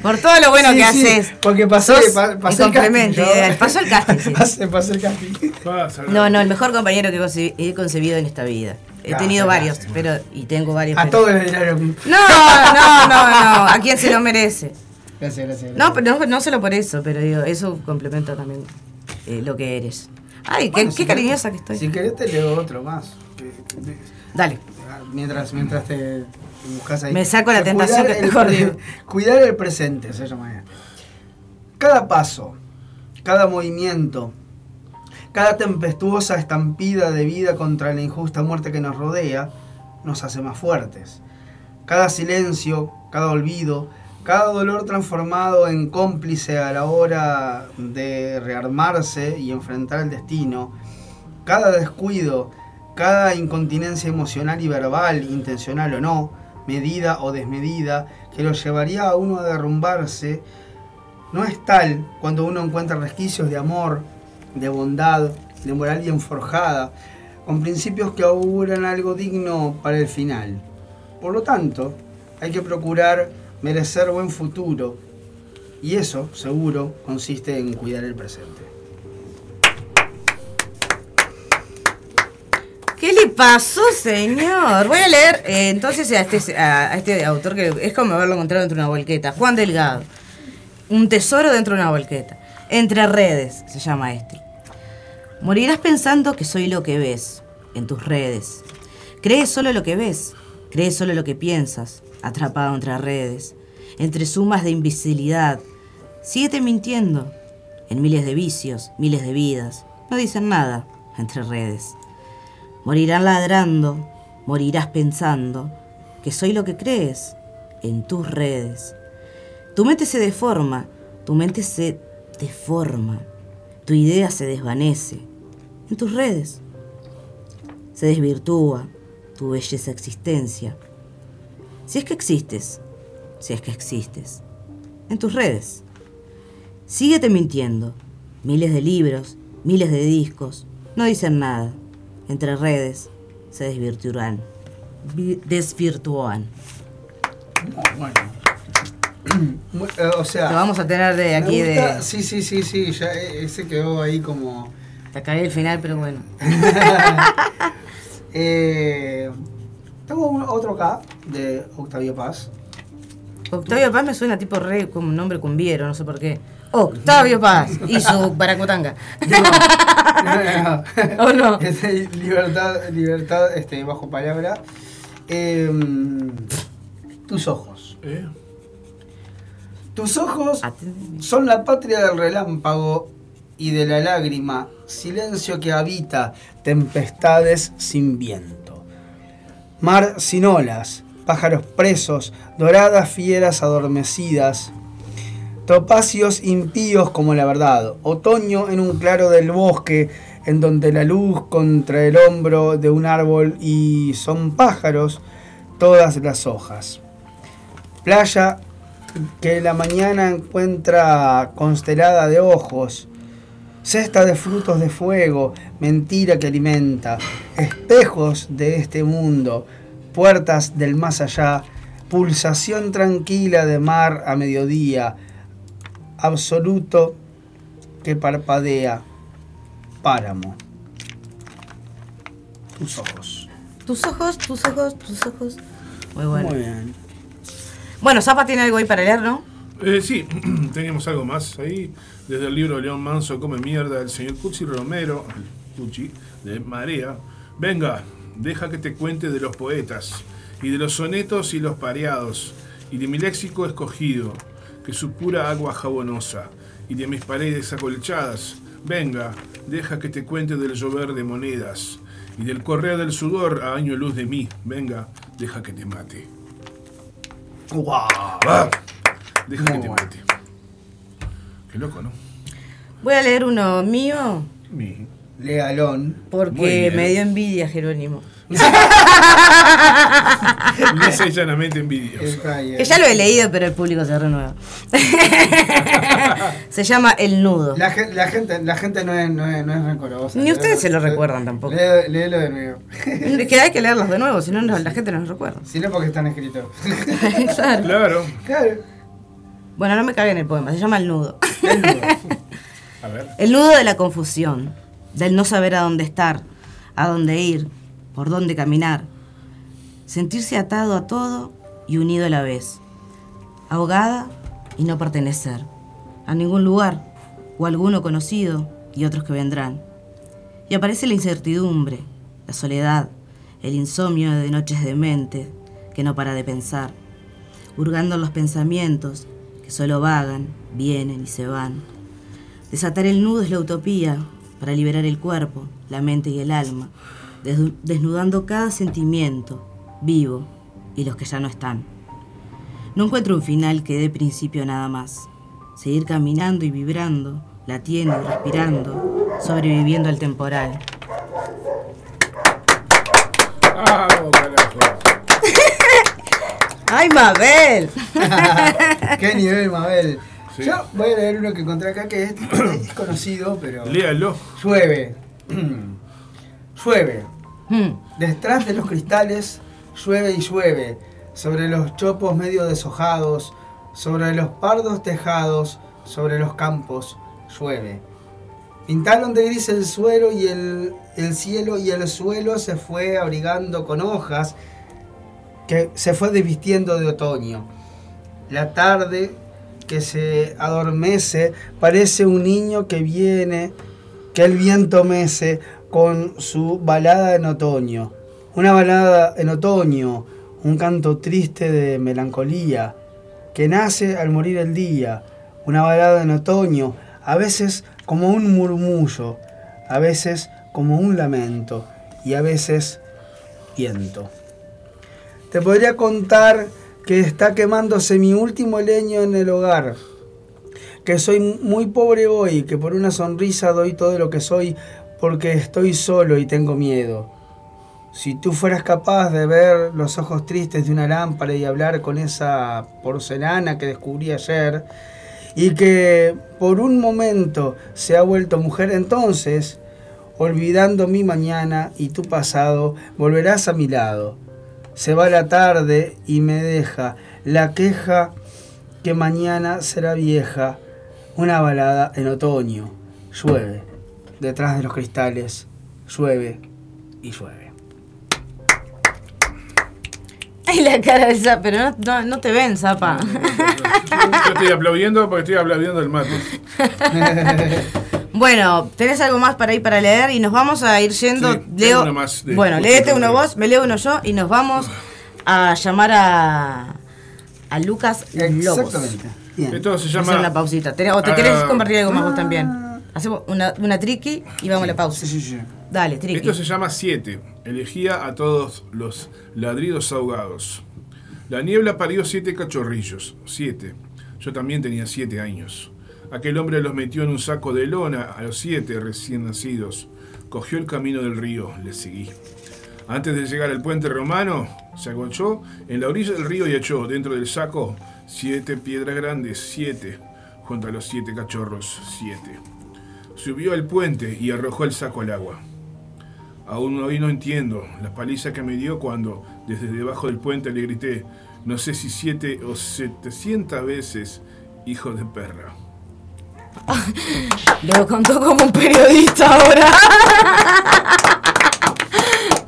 Por todo lo bueno Sí, que sí, haces. Porque pasé, Sos pa- mi pasé el casting. yo. Pasó el casting, sí. Pasé, pasé el casting. Pasa, No, no, el mejor compañero que he concebido en esta vida. He Gracias, tenido varios, gracias. pero y tengo varios. A todos les mismo. No, no, no, no. A quien se lo merece. Gracias, gracias. No, pero no, no solo por eso, pero digo, eso complementa también eh, lo que eres. Ay, qué, Bueno, qué si cariñosa que estoy. Si querés te leo otro más. Dale. Mientras, mientras te buscas ahí. Me saco la tentación que te el- corrió. Cuidar el presente, se llama. Cada paso, cada movimiento, cada tempestuosa estampida de vida contra la injusta muerte que nos rodea, nos hace más fuertes. Cada silencio, cada olvido, cada dolor transformado en cómplice a la hora de rearmarse y enfrentar el destino, cada descuido, cada incontinencia emocional y verbal, intencional o no, medida o desmedida, que lo llevaría a uno a derrumbarse, no es tal cuando uno encuentra resquicios de amor, de bondad, de moral bien forjada, con principios que auguran algo digno para el final. Por lo tanto, hay que procurar merecer buen futuro, y eso, seguro, consiste en cuidar el presente. Pasó, señor? Voy a leer eh, entonces a este, a este autor que es como haberlo encontrado dentro de una volqueta. Juan Delgado. Un tesoro dentro de una volqueta. Entre redes se llama este. Morirás pensando que soy lo que ves en tus redes. Crees solo lo que ves, crees solo lo que piensas, atrapado entre redes, entre sumas de invisibilidad. Síguete mintiendo en miles de vicios, miles de vidas. No dicen nada entre redes. Morirán ladrando, morirás pensando que soy lo que crees en tus redes. Tu mente se deforma, tu mente se deforma, tu idea se desvanece en tus redes. Se desvirtúa tu belleza existencia. Si es que existes, si es que existes, en tus redes. Síguete mintiendo. Miles de libros, miles de discos, no dicen nada. Entre redes se desvirtuarán. Vi- Desvirtúan. Bueno. Muy- eh, o sea. Lo vamos a tener de aquí gusta- de. Sí, sí, sí, sí. Ya eh, ese quedó ahí como. Te cagué el final, pero bueno. Eh, tengo un- otro acá de Octavio Paz. Octavio Paz me suena tipo re como un nombre cumbiero, no sé por qué. Octavio Paz y su baracutanga. ¿O no? Es de libertad, libertad este, bajo palabra. Em, tus ojos. ¿Eh? Tus ojos son la patria del relámpago y de la lágrima, silencio que habita tempestades sin viento. Mar sin olas, pájaros presos, doradas fieras adormecidas, topacios impíos como la verdad, otoño en un claro del bosque, en donde la luz contra el hombro de un árbol y son pájaros todas las hojas. Playa que la mañana encuentra constelada de ojos, cesta de frutos de fuego, mentira que alimenta, espejos de este mundo, puertas del más allá, pulsación tranquila de mar a mediodía, absoluto que parpadea, páramo. Tus ojos. Tus ojos, tus ojos, tus ojos. Muy bueno. Muy bien. Bueno, Zapa tiene algo ahí para leer, ¿no? Eh, sí, teníamos algo más ahí. Desde el libro León Manso come mierda del señor Cuchi Romero, Cuchi, de Marea. Venga, deja que te cuente de los poetas, y de los sonetos y los pareados, y de mi léxico escogido, que su pura agua jabonosa, y de mis paredes acolchadas. Venga, deja que te cuente del llover de monedas, y del correr del sudor a año luz de mí. Venga, deja que te mate. ¡Wow! Ah, deja que te mate. Qué loco, ¿no? Voy a leer uno mío Mi. Lealón. Muy porque me dio envidia Jerónimo. Lisa y llanamente envidioso. Que ya lo he leído, pero el público se renueva. se llama El Nudo. La, gen- la gente, la gente no es, no es, no es rencorosa. Ni ustedes se lo Le- recuerdan tampoco. Lee- Léelo de nuevo. Es que hay que leerlos de nuevo, si no, no, la gente no los recuerda. Si no, porque están escritos. claro. Claro. Claro. Bueno, no me cagué en el poema, se llama El Nudo. A ver. El nudo de la confusión, del no saber a dónde estar, a dónde ir, por dónde caminar. Sentirse atado a todo y unido a la vez. Ahogada y no pertenecer a ningún lugar o alguno conocido y otros que vendrán. Y aparece la incertidumbre, la soledad, el insomnio de noches de mente que no para de pensar, hurgando los pensamientos que solo vagan, vienen y se van. Desatar el nudo es la utopía para liberar el cuerpo, la mente y el alma, desnudando cada sentimiento vivo y los que ya no están. No encuentro un final que dé principio a nada más. Seguir caminando y vibrando, latiendo y respirando, sobreviviendo al temporal. ¡Ay, Mabel! Qué nivel, Mabel. Sí. Yo voy a leer uno que encontré acá que es, es conocido, pero. Léalo. Llueve. llueve. Hmm. Detrás de los cristales, llueve y llueve. Sobre los chopos medio deshojados, sobre los pardos tejados, sobre los campos, llueve. Pintaron de gris el suelo y el, el cielo y el suelo se fue abrigando con hojas que se fue desvistiendo de otoño. La tarde que se adormece, parece un niño que viene, que el viento mece con su balada en otoño. Una balada en otoño, un canto triste de melancolía, que nace al morir el día. Una balada en otoño, a veces como un murmullo, a veces como un lamento y a veces viento. Te podría contar que está quemándose mi último leño en el hogar, que soy muy pobre hoy, que por una sonrisa doy todo lo que soy porque estoy solo y tengo miedo. Si tú fueras capaz de ver los ojos tristes de una lámpara y hablar con esa porcelana que descubrí ayer, y que por un momento se ha vuelto mujer, entonces, olvidando mi mañana y tu pasado, volverás a mi lado. Se va la tarde y me deja la queja que mañana será vieja, una balada en otoño. Llueve, detrás de los cristales, llueve y llueve. Ay, la cara de Zapa, pero no, no, no te ven, Zapa. Yo estoy aplaudiendo porque estoy aplaudiendo el mate. Bueno, ¿tenés algo más para ir para leer? Y nos vamos a ir yendo. Sí, Leo. uno más de- bueno, léete uno vos, me leo uno yo y nos vamos a llamar a, a Lucas Lobos. Exactamente. Bien. Esto se Vamos a hacer llama. una pausita. ¿Tenés- ¿O te Ah. querés compartir algo más vos también? Hacemos una, una triqui y vamos a la pausa. Sí, sí, sí. Dale, triqui. Esto se llama 7. Elegía a todos los ladridos ahogados. La niebla parió siete cachorrillos. Siete. Yo también tenía siete años. Aquel hombre los metió en un saco de lona a los siete recién nacidos. Cogió el camino del río. Le seguí. Antes de llegar al puente romano, se agochó en la orilla del río y echó dentro del saco siete piedras grandes, siete, junto a los siete cachorros, siete. Subió al puente y arrojó el saco al agua. Aún hoy no entiendo la paliza que me dio cuando, desde debajo del puente, le grité, no sé si siete o setecientas veces, hijo de perra. Lo contó como un periodista ahora.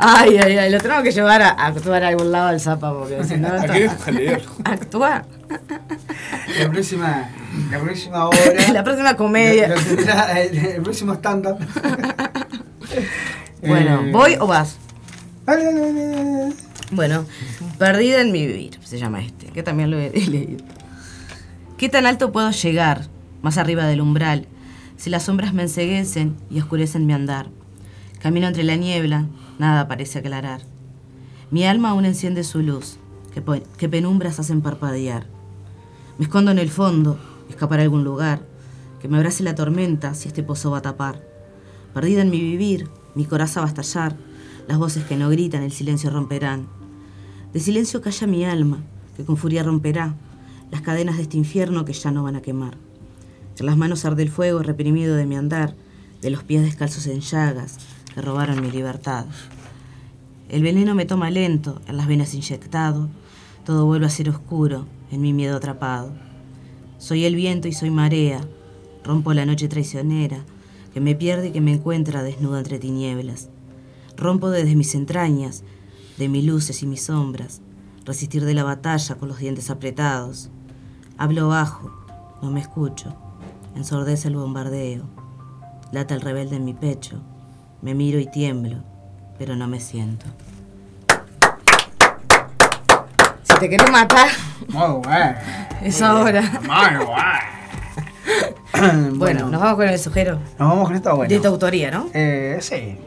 Ay, ay, ay, lo tenemos que llevar a, actuar a algún lado del Zapa porque si no. ¿A esto- qué? A leer. ¿Actúa? La próxima, la próxima hora. La próxima comedia. el, el próximo stand-up. Bueno, Eh, ¿voy o vas? Dale, dale, dale, dale. Bueno, Perdida en mi vivir, se llama este, que también lo he, he leído. ¿Qué tan alto puedo llegar, más arriba del umbral, si las sombras me enceguecen y oscurecen mi andar? Camino entre la niebla, nada parece aclarar. Mi alma aún enciende su luz, que, que penumbras hacen parpadear. Me escondo en el fondo, escapar a algún lugar, que me abrace la tormenta si este pozo va a tapar. Perdida en mi vivir, mi coraza va a estallar, las voces que no gritan, el silencio romperán. De silencio calla mi alma, que con furia romperá las cadenas de este infierno que ya no van a quemar. En las manos arde el fuego reprimido de mi andar, de los pies descalzos en llagas que robaron mi libertad. El veneno me toma lento, en las venas inyectado, todo vuelve a ser oscuro, en mi miedo atrapado. Soy el viento y soy marea, rompo la noche traicionera, que me pierde y que me encuentra desnuda entre tinieblas. Rompo desde mis entrañas, de mis luces y mis sombras, resistir de la batalla con los dientes apretados. Hablo bajo, no me escucho, ensordece el bombardeo. Lata el rebelde en mi pecho, me miro y tiemblo, pero no me siento. Si te querés matar, Muy bueno. es ahora. Muy bueno. Bueno, nos vamos con el sujero. Nos vamos con esta bueno. De tu autoría, ¿no? Eh, sí.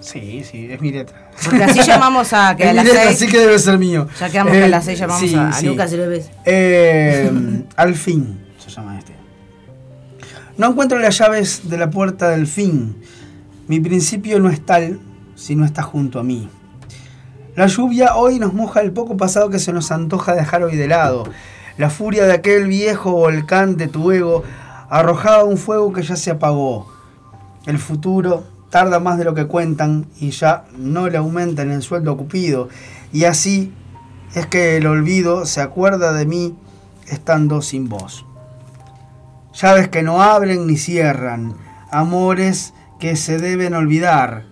Sí, sí, es mi letra. Porque así llamamos a que Es a las letra, seis. así que debe ser mío. Ya quedamos que a Eh, las seis llamamos sí, a, a sí. Lucas y lo ves. Eh, al fin, se llama este. No encuentro las llaves de la puerta del fin. Mi principio no es tal si no está junto a mí. La lluvia hoy nos moja el poco pasado que se nos antoja dejar hoy de lado. La furia de aquel viejo volcán de tu ego arrojaba un fuego que ya se apagó. El futuro tarda más de lo que cuentan y ya no le aumentan el sueldo Cupido. Y así es que el olvido se acuerda de mí estando sin voz. Llaves que no abren ni cierran, amores que se deben olvidar.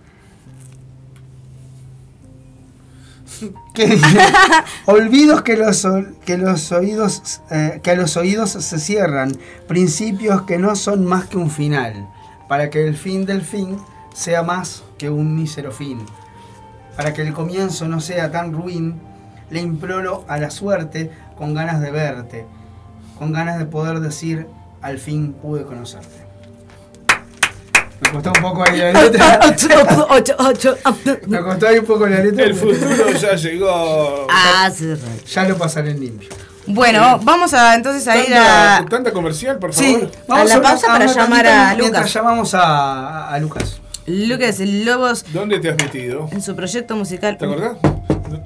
que olvidos que los, que los oídos eh, que a los oídos se cierran, principios que no son más que un final, para que el fin del fin sea más que un mísero fin. Para que el comienzo no sea tan ruin, le imploro a la suerte con ganas de verte, con ganas de poder decir, al fin pude conocerte. Me costó un poco ahí la letra. Me costó ahí un poco la letra. El futuro ya llegó. Ah, sí. Ya lo pasaré en limpio. Bueno, vamos a entonces a ir a. tanta comercial, por Sí. favor. A la pausa para llamar a Lucas. llamamos a, a Lucas. Lucas Lobos ¿Dónde te has metido? en su proyecto musical. ¿Te acordás?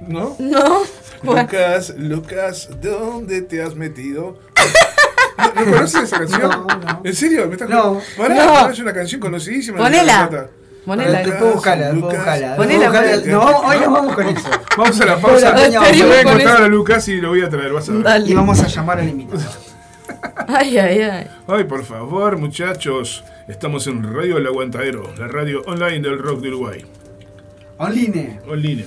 ¿No? No. Lucas, Lucas, ¿dónde te has metido? ¿No, ¿no conoces esa canción? No, no. ¿En serio? ¿Me estás No. Pará, No. es una canción conocidísima. Ponela. Ponela. Después buscala, después buscala. Ponela, ponela. No, hoy no vamos con eso. Vamos a la pausa. Peña, Voy a encontrar a Lucas y lo voy a traer, vas a ver. Y vamos a llamar al invitado. Ay, ay, ay. Ay, por favor, muchachos. Estamos en Radio El Aguantadero, la radio online del rock de Uruguay. Online. Online.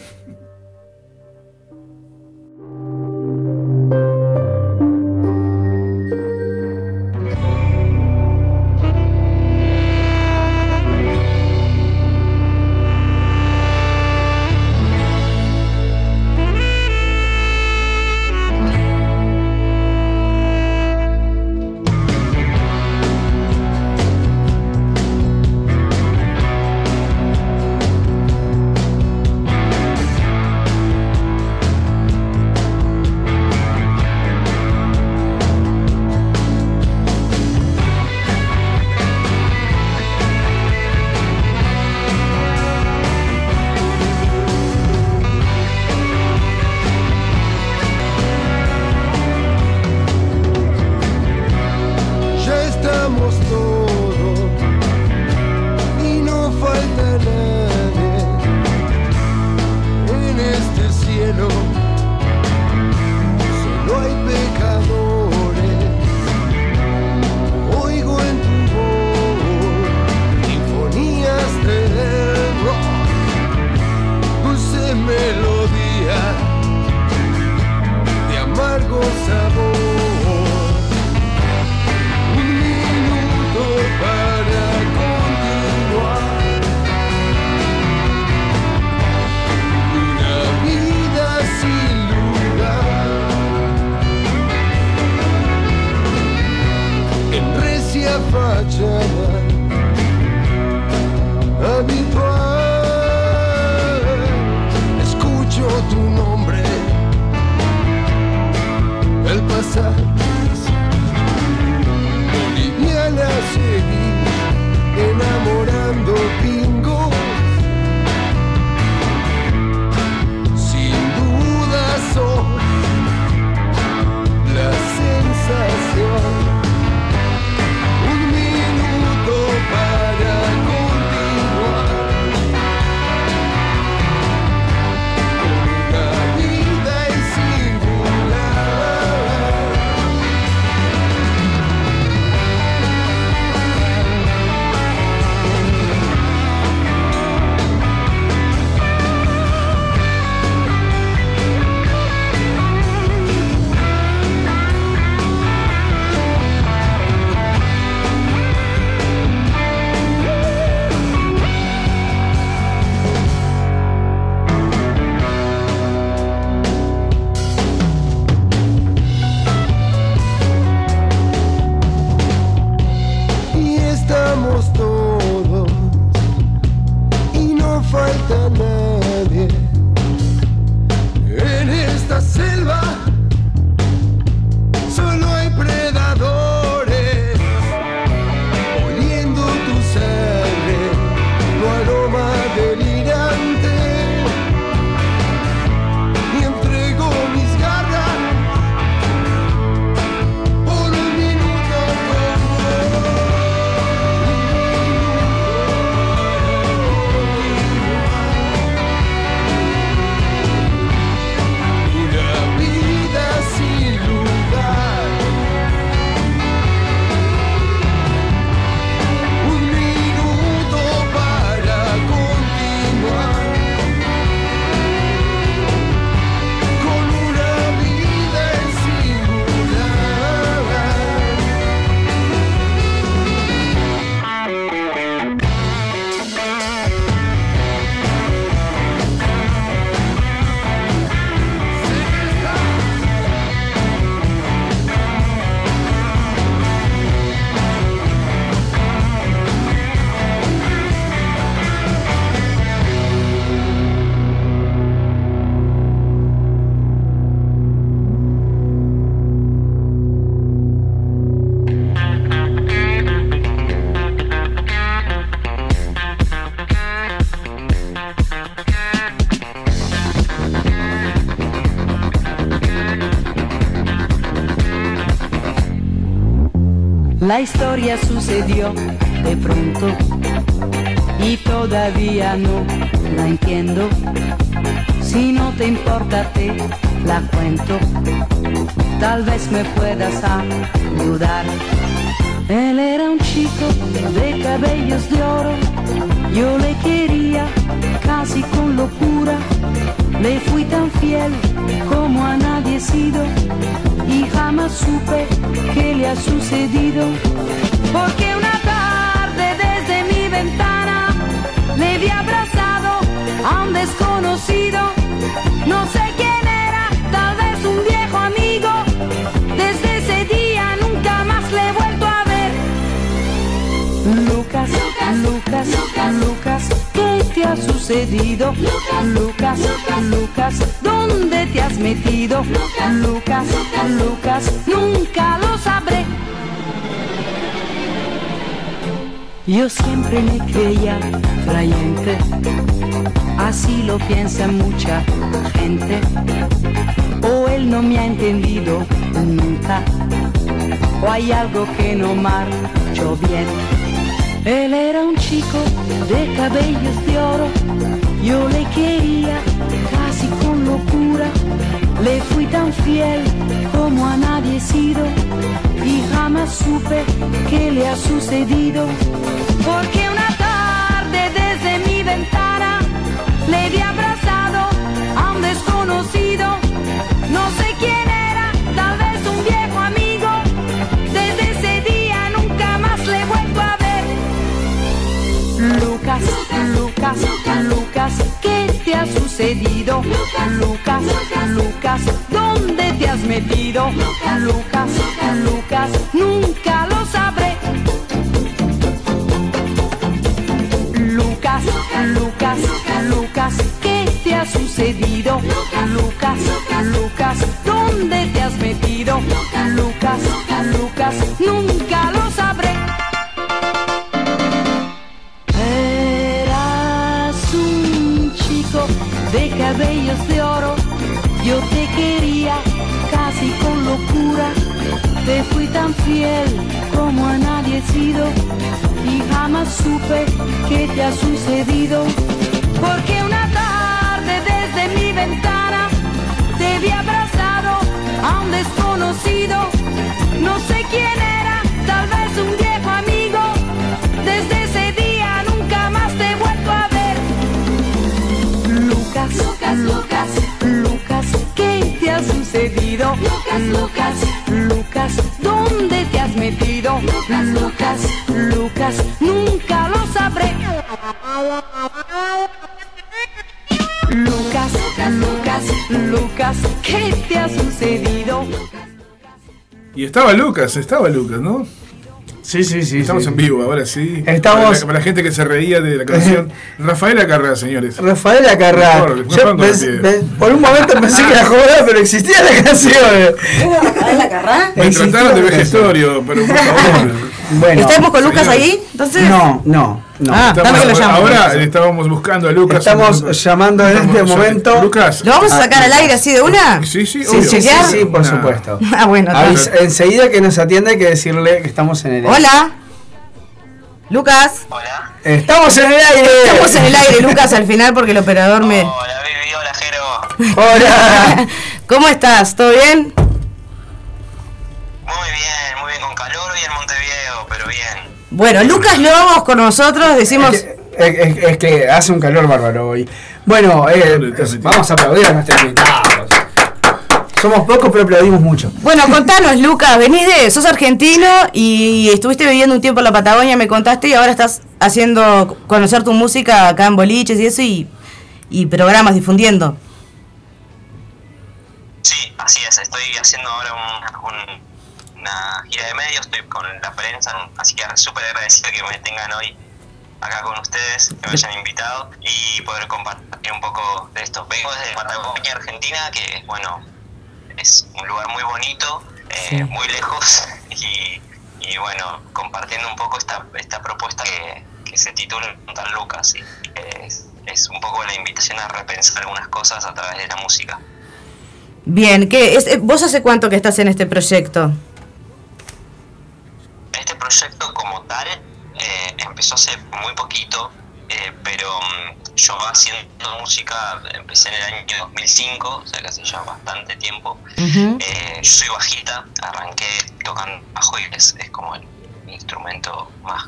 De pronto y todavía no la entiendo. Si no te importa te la cuento, tal vez me puedas ayudar. Él era un chico de cabellos de oro, yo le quería casi con locura. Le fui tan fiel como a nadie he sido y jamás supe qué le ha sucedido. Porque una tarde desde mi ventana le vi abrazado a un desconocido. No sé quién era, tal vez un viejo amigo. Desde ese día nunca más le he vuelto a ver. Lucas, Lucas, Lucas, Lucas, ¿qué te ha sucedido? Lucas, Lucas, ¿dónde te has metido? Lucas, Lucas, nunca lo sabré. Yo siempre me creía creyente, así lo piensa mucha gente. O él no me ha entendido nunca, o hay algo que no marchó bien. Él era un chico de cabellos de oro, yo le quería casi con locura. Le fui tan fiel como a nadie he sido y jamás supe qué le ha sucedido. Porque una tarde desde mi ventana le vi abrazado a un desconocido. No sé quién era, tal vez un viejo amigo. Desde ese día nunca más le he vuelto a ver. Lucas, Lucas, Lucas, ¿qué te ha sucedido? Lucas, Lucas, ¿dónde te has metido? Lucas, Lucas, nunca lo Lucas, Lucas, nunca lo sabré. Eras un chico de cabellos de oro, yo te quería casi con locura, te fui tan fiel como a nadie he sido. Y jamás supe qué te ha sucedido, porque una tarde desde mi ventana te vi abrazado a un desconocido, no sé quién era, tal vez un viejo amigo, desde ese día nunca más te he vuelto a ver. Lucas, Lucas, Lucas, Lucas, ¿qué te ha sucedido? Lucas, Lucas, Lucas, ¿dónde te has metido? Lucas, Lucas, nunca lo Lucas, ¿qué te ha sucedido? Y estaba Lucas, estaba Lucas, ¿no? Sí, sí, sí. Estamos sí. en vivo, ahora sí. Estamos- Para la, para la gente que se reía de la canción. Rafaela Carrera, señores. Rafael Acarrá. Pe- por un momento pensé que era joda, pero existía la canción. ¿Rafael Acarrá? Me Existía trataron de la canción. vejestorio, pero por favor. Bueno, ¿Estamos con Lucas señores. ahí? Entonces. no, no, no. Ah, dame que lo llamo. ahora estábamos buscando a Lucas. Estamos llamando en este Estamos- momento. Lucas. ¿Lo vamos a sacar al aire así de una? Sí, sí, Sí, obvio. sí, sí, ¿Chequear? sí, por Una- supuesto. Ah, bueno. Avis- enseguida que nos atienda hay que decirle que estamos en el aire. Hola. Lucas. Estamos en el aire. Estamos en el aire, Lucas, al final porque el operador me. Hola, Vivi, hola, Jero. Hola. ¿Cómo estás? ¿Todo bien? Muy bien, Bueno, Lucas Lobos con nosotros, decimos. Es que, es- es- es que hace un calor bárbaro hoy. Bueno, eh, vamos a aplaudir a nuestros invitados. Somos pocos, pero aplaudimos mucho. Bueno, contanos, Lucas, venís de. sos argentino y estuviste viviendo un tiempo en la Patagonia, me contaste, y ahora estás haciendo conocer tu música acá en boliches y eso y, y programas difundiendo. Sí, así es, estoy haciendo ahora un- un- una gira de medios, estoy con la prensa, así que súper agradecido que me tengan hoy acá con ustedes, que me hayan invitado y poder compartir un poco de esto. Vengo desde Patagonia, Argentina, que bueno, es un lugar muy bonito, eh, muy lejos y, y bueno, compartiendo un poco esta, esta propuesta que, que se titula San Lucas. y es, es un poco la invitación a repensar algunas cosas a través de la música. Bien, ¿qué, es, eh, ¿vos hace cuánto que estás en este proyecto? Este proyecto como tal eh, empezó hace muy poquito, eh, pero mm, yo haciendo música empecé en el año 2005, o sea que hace ya bastante tiempo. Eh, yo soy bajita, arranqué tocando bajo y es, es como el instrumento más,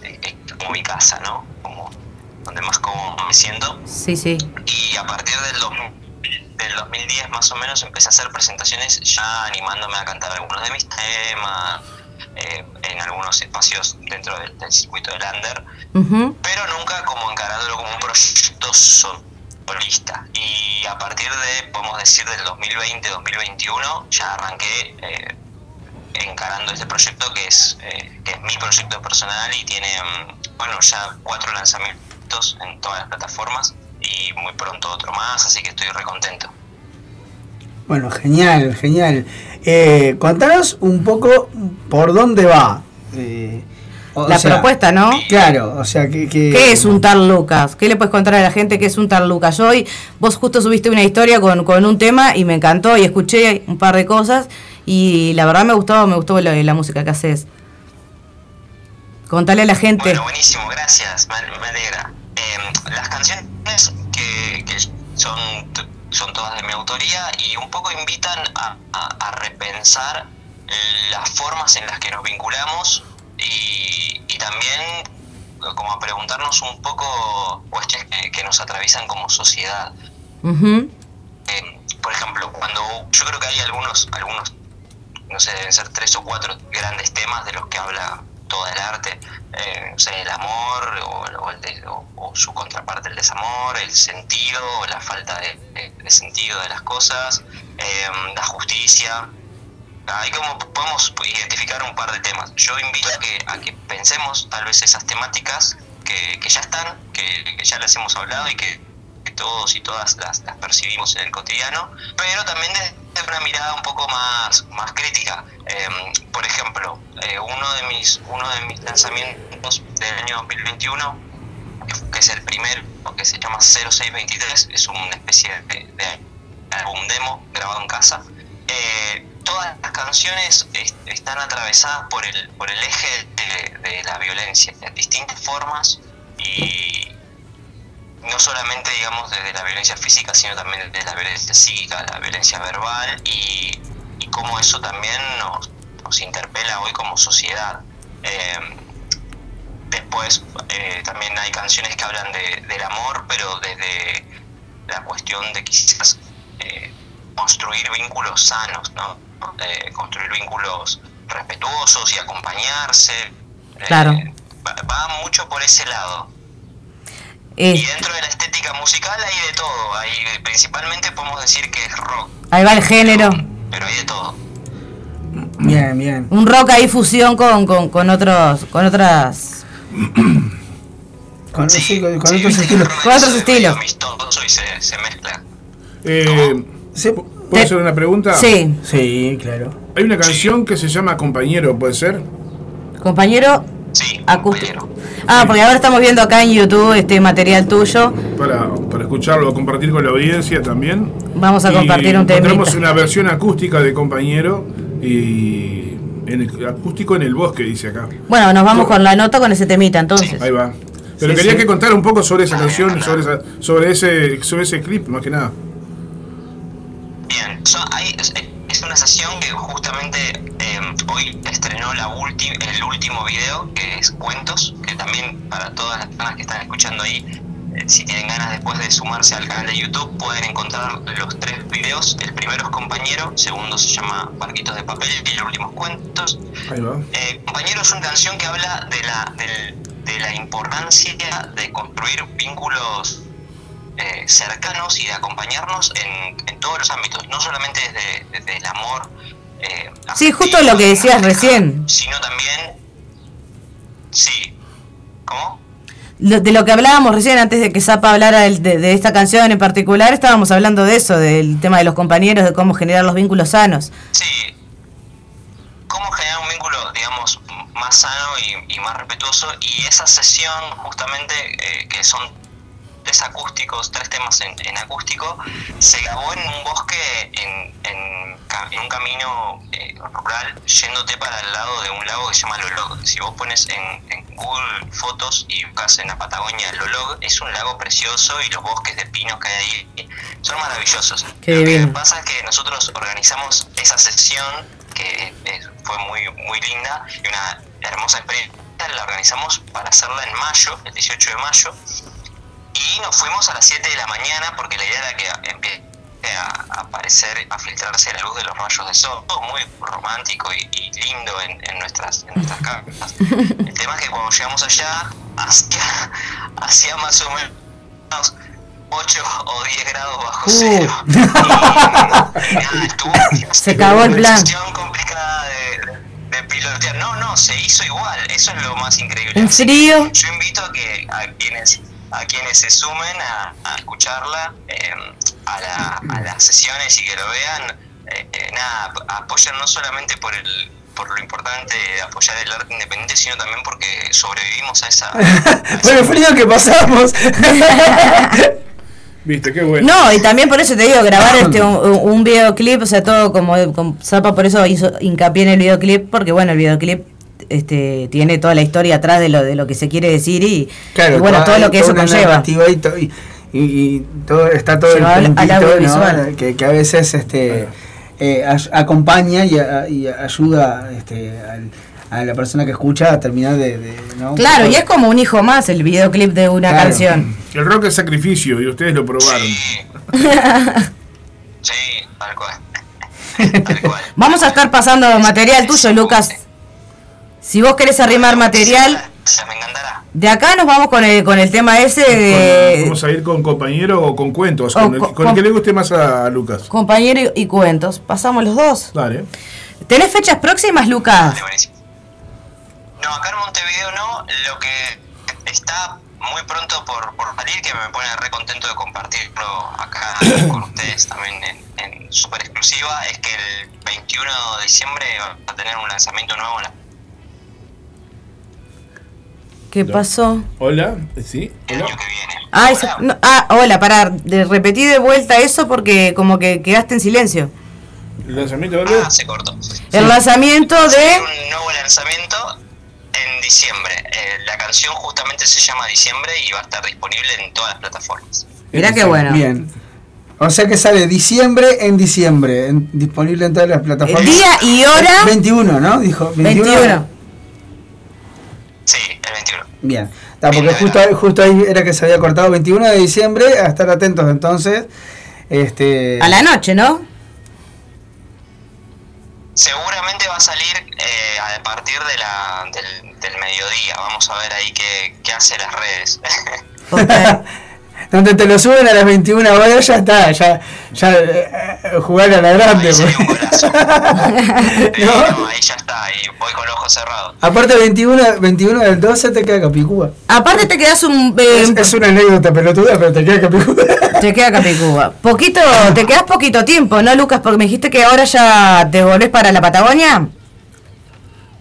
es como mi casa, ¿no? Como donde más cómodo me siento. Sí, sí. Y a partir del, 2000 del 2010 más o menos empecé a hacer presentaciones ya animándome a cantar algunos de mis temas eh, en algunos espacios dentro del, del circuito del under, pero nunca como encarándolo como un proyecto solista. Y a partir de, podemos decir, del 2020-2021 ya arranqué eh, encarando este proyecto que es, eh, que es mi proyecto personal y tiene, mm, bueno, ya cuatro lanzamientos en todas las plataformas y muy pronto otro más, así que estoy recontento. Bueno, genial, genial. Eh, contanos un poco por dónde va. Eh, La sea, propuesta, ¿no? Claro, o sea, que... que- ¿Qué es un tal Lucas? ¿Qué le puedes contar a la gente qué es un tal Lucas? Yo hoy, vos justo subiste una historia con, con un tema y me encantó y escuché un par de cosas y la verdad me gustó, me gustó la, la música que haces. Contale a la gente. Bueno, buenísimo, gracias, me, me alegra. Eh, las canciones que, que son, son todas de mi autoría y un poco invitan a, a- a repensar las formas en las que nos vinculamos y, y también como a preguntarnos un poco cuestiones que, que nos atraviesan como sociedad. Eh, por ejemplo, cuando yo creo que hay algunos, algunos, no sé, deben ser tres o cuatro grandes temas de los que habla todo el arte, eh, no sé, el amor o, o el de- o- o su contraparte, el desamor, el sentido, o la falta de, de- de sentido de las cosas, eh, la justicia. Ahí como podemos identificar un par de temas. Yo invito a que, a que pensemos tal vez esas temáticas que, que ya están, que, que ya las hemos hablado y que, que todos y todas las, las percibimos en el cotidiano, pero también desde una mirada un poco más, más crítica. Eh, por ejemplo, eh, uno, de mis, uno de mis lanzamientos del año 2021, que- es el primero, que se llama 0623, es una especie de, de álbum demo grabado en casa. Eh, todas las canciones est- están atravesadas por el, por el eje de, de la violencia, en distintas formas y no solamente digamos desde la violencia física, sino también desde la violencia psíquica, la violencia verbal y, y cómo eso también nos, nos interpela hoy como sociedad. Eh, después eh, también hay canciones que hablan de- del amor, pero desde la cuestión de quizás eh, construir vínculos sanos, ¿no? Eh, construir vínculos respetuosos y acompañarse. Eh, Claro. va, va mucho por ese lado. Eh, Y dentro de la estética musical hay de todo. Hay, principalmente podemos decir que es rock, ahí va el género. pero hay de todo. Bien, bien. Un rock ahí fusión con, con, con otros, con otras, Con, sí, con- con otros estilos. con otros estilos. Amistoso y se, se mezcla. Eh, ¿Puedo hacer una pregunta? Sí. Sí, claro. Hay una canción que se llama Compañero, ¿puede ser? Compañero acústico. Ah, porque ahora estamos viendo acá en YouTube este material tuyo. Para, para escucharlo, compartir con la audiencia también. Vamos a Y compartir un Encontramos temita. una versión acústica de Compañero y en el- acústico en el bosque, dice acá. Bueno, nos vamos con la nota con ese temita entonces. Ahí va. Pero Sí, quería sí. que contara un poco sobre esa canción, sobre, esa- sobre ese sobre ese clip, más que nada. Bien, so- hay- es, una sesión que justamente hoy estrenó la el último video, que es Cuentos, que también para todas las personas que están escuchando ahí, eh, si tienen ganas después de sumarse al canal de YouTube, pueden encontrar los tres videos. El primero es Compañero, segundo se llama Barquitos de Papel y el último es Cuentos. Eh, Compañero es una canción que habla de la, de la importancia de construir vínculos eh, cercanos y de acompañarnos en, en todos los ámbitos, no solamente desde, desde el amor, eh, Sí, justo lo que decías recién. sino también, sí, ¿cómo? De lo que hablábamos recién, antes de que Zapa hablara de, de esta canción en particular, estábamos hablando de eso, del tema de los compañeros, de cómo generar los vínculos sanos. Sí, cómo generar un vínculo, digamos, más sano y, y más respetuoso. Y esa sesión, justamente, eh, que son tres acústicos, tres temas en, en acústico, se grabó en un bosque, en, en, ca- en un camino eh, rural, yéndote para el lado de un lago que se llama Lolog. Si vos pones en, Google fotos y buscas en la Patagonia Lolog, es un lago precioso y los bosques de pinos que hay ahí son maravillosos. Qué Lo que divino. pasa es que nosotros organizamos esa sesión que eh, fue muy, muy linda y una hermosa experiencia. La organizamos para hacerla en mayo, el 18 de mayo, y nos fuimos a las 7 de la mañana porque la idea era que empiece a aparecer, a filtrarse la luz de los rayos de sol, todo muy romántico y, y lindo en, en nuestras, en nuestras casas. El tema es que cuando llegamos allá, hacía, hacía más o menos 8 o 10 grados bajo cero. Y, nada, estuvo- Se acabó el plan. Complicada de, de pilotear. No, no, se hizo igual. Eso es lo más increíble. ¿En serio? Yo invito a que a quienes a quienes se sumen a, a escucharla, eh, a, la- a las sesiones y que lo vean, eh, eh, nada, ap- apoyan no solamente por el por lo importante de apoyar el arte independiente, sino también porque sobrevivimos a esa... Por el frío que pasamos. Viste, qué bueno. No, y también por eso te digo, grabar este un, un videoclip, o sea, todo como, como Zapa por eso hizo hincapié en el videoclip, porque bueno, el videoclip este tiene toda la historia atrás de lo de lo que se quiere decir y, y bueno, toda- todo lo que eso conlleva. Y, to- y, y- y todo, está todo Llevado el puntito, ¿no? que, que a veces este eh, acompaña y, a- y ayuda este, al- a la persona que escucha a terminar de... de- ¿no? Claro, y es como un hijo más el videoclip de una Claro. canción. El rock es sacrificio y ustedes lo probaron. Sí, tal cual. Vamos a estar pasando material tuyo, Lucas. Si vos querés arrimar material, de acá nos vamos con el, con el tema ese de Vamos a ir con compañero o con cuentos, O con, el, con- con el que le guste más a Lucas. compañero y, y cuentos. Pasamos los dos. Dale. ¿Tenés fechas próximas, Lucas? No, acá en Montevideo no. Lo que está muy pronto por, por salir, que me pone re contento de compartirlo acá con ustedes también en, en super exclusiva, es que el 21 de diciembre va a tener un lanzamiento nuevo en la ¿Qué pasó? Hola, ¿sí? Hola. Ah, eso- no, ah, hola, para de repetir de vuelta eso porque como que quedaste en silencio. ¿El lanzamiento de Ah, se cortó. El lanzamiento de... Un nuevo lanzamiento en diciembre. Eh, la canción justamente se llama Diciembre y va a estar disponible en todas las plataformas. Mirá qué bueno. Bien. O sea que sale diciembre en diciembre, en- disponible en todas las plataformas. Día y hora. 21, ¿no? Dijo. 21. Sí, el 21. Bien. Porque justo, ahí- justo ahí era que se había cortado 21 de diciembre, a estar atentos entonces. Este, A la noche, ¿no? Seguramente va a salir eh, a partir de la, del, del mediodía. Vamos a ver ahí qué, qué hace las redes. Donde te lo suben a las 21 horas, ya está, ya, ya eh, eh, jugar a la grande. pues. no, ahí ya está, ahí voy con los ojos cerrados. Aparte 21, 21 del 12 te queda Capicúa. Aparte te quedas un... eh, Es, es una anécdota pelotuda, pero te queda Capicúa. Te queda Capicúa. Poquito, te quedas poquito tiempo, ¿no, Lucas? Porque me dijiste que ahora ya te volvés para la Patagonia.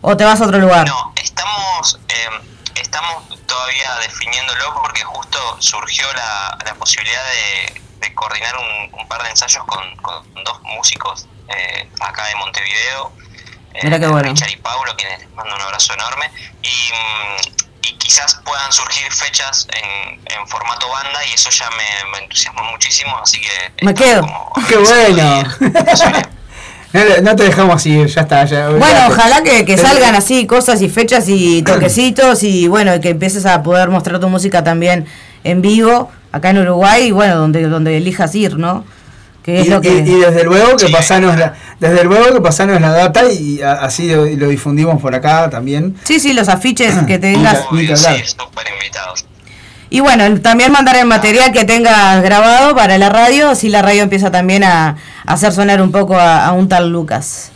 ¿O te vas a otro lugar? No, estamos, eh, estamos todavía definiéndolo porque justo surgió la, la posibilidad de, de coordinar un, un par de ensayos con, con dos músicos eh, acá de Montevideo. eh, Mira qué bueno. Richard y Paulo, quienes les mando un abrazo enorme. Y, mm, y quizás puedan surgir fechas en, en formato banda y eso ya me, me entusiasma muchísimo, así que... Me quedo. ¡Qué bueno! no, le- no te dejamos ir, ya está. Ya, Bueno, ya- ojalá que, salgan así cosas y fechas y toquecitos y bueno, y que empieces a poder mostrar tu música también en vivo acá en Uruguay y bueno, donde donde elijas ir, ¿no? Que es y, lo que y- y desde luego que pasanos la, desde luego que pasanos la data y a- así lo, lo difundimos por acá también. Sí, sí, los afiches que tengas. Ni que hablar. Y bueno, también mandar el material que tengas grabado para la radio, así la radio empieza también a, a hacer sonar un poco a, a un tal Lucas.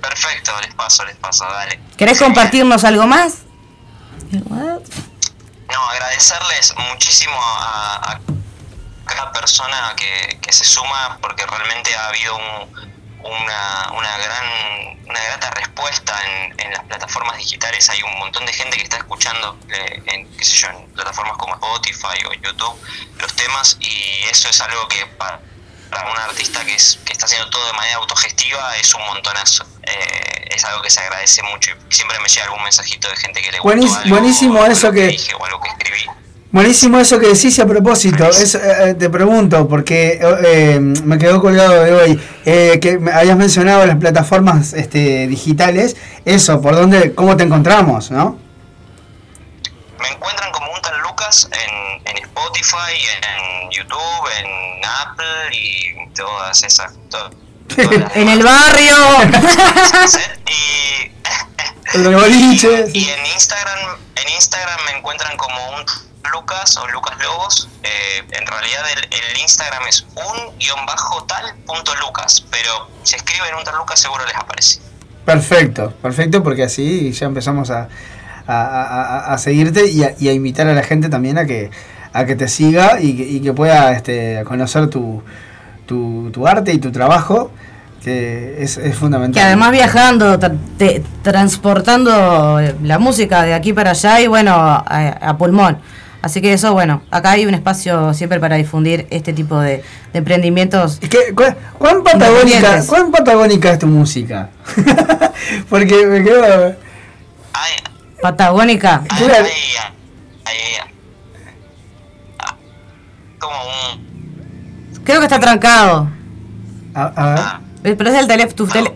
Perfecto, les paso, les paso, dale. ¿Querés compartirnos algo más? No, agradecerles muchísimo a, a cada persona que, que se suma porque realmente ha habido un, una, una gran una grata respuesta en, en las plataformas digitales. Hay un montón de gente que está escuchando eh, en, qué sé yo, en plataformas como Spotify o YouTube los temas y eso es algo que para, para un artista que, es, que está haciendo todo de manera autogestiva es un montonazo. Eh, es algo que se agradece mucho y siempre me llega algún mensajito de gente que le gustó algo, buenísimo algo eso que- dije o algo que escribí. Buenísimo eso que decís y a propósito. Es, eh, eh, te pregunto, porque eh, me quedó colgado de hoy, eh, que me habías mencionado las plataformas este, digitales. Eso, ¿por dónde, cómo te encontramos, no? Me encuentran como un tal Lucas en, en Spotify, en YouTube, en Apple y todas esas. to- En el barrio. y, El boliche. y en Instagram, en Instagram me encuentran como un Lucas o Lucas Lobos. Eh, en realidad el, el Instagram es un guion bajo tal punto Lucas, pero si escriben un tal Lucas seguro les aparece. Perfecto, perfecto, porque así ya empezamos a, a, a- a seguirte y a, y a invitar a la gente también a que, a que te siga y que, y que pueda este, conocer tu, tu, tu arte y tu trabajo, que es, es fundamental. Que además viajando, tra- te- transportando la música de aquí para allá y bueno, a, a pulmón. Así que eso, bueno, acá hay un espacio siempre para difundir este tipo de, de emprendimientos. ¿Qué- cuán, cuán patagónica. ¿Cuán patagónica es tu música? porque me quedo... Patagónica. Claro. Creo que está trancado. A, a ver. Eh, Pero es el teléfono. Tu tele-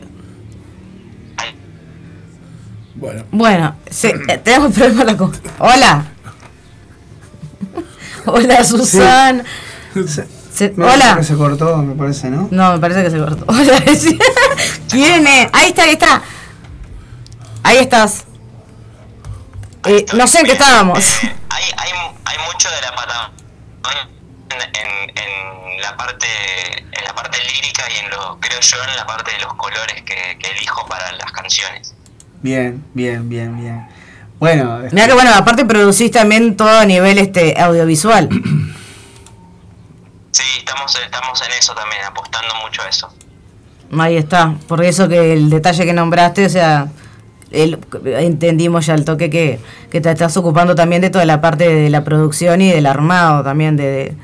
Bueno. bueno, sí, eh, tenemos problema con la co- Hola. Hola, Susan. Se- Me hola. parece que se cortó, me parece, ¿no? No, me parece que se cortó. Hola. ¿Quién es? Ahí está, ahí está. Ahí estás. Eh, no sé en qué estábamos. hay, hay, hay mucho de la Patagonia en, en, en la parte en la parte lírica y en lo creo yo en la parte de los colores que, que elijo para las canciones Bien, bien, bien, bien. Bueno, este, Mira que bueno, aparte producís también todo a nivel este audiovisual. sí estamos estamos en eso también apostando mucho a eso Ahí está. Por eso que el detalle que nombraste, o sea, el- entendimos ya el toque que, que te estás ocupando también de toda la parte de la producción y del armado también, de, de,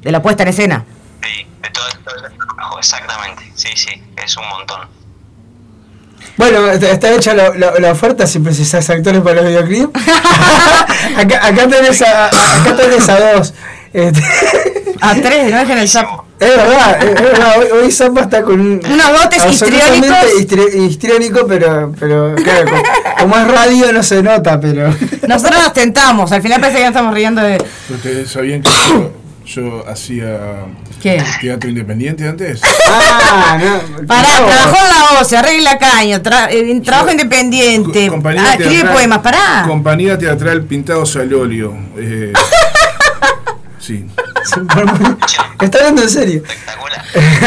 de la puesta en escena. de todo esto del trabajo exactamente sí sí es un montón Bueno, está hecha la, la- la oferta si precisas actores para los videoclips. acá, acá tenés a, acá tenés a dos. Este, A tres, no dejen el sapo. es verdad, es, verdad. Hoy, hoy Zapa está con un. Unos dotes absolutamente histriónicos. histri- histriónico, pero, pero claro, como, como es radio no se nota, pero. Nosotros nos tentamos, al final parece que nos estamos riendo de... ¿Ustedes sabían que yo, hacía ¿Qué? teatro independiente antes? Ah, no. Pará, trabajó en la voz, arregla caño, tra- eh, trabajo independiente, Compañía ah, escribe poemas, pará. Compañía teatral Pintados al óleo. eh, sí. Está hablando en serio.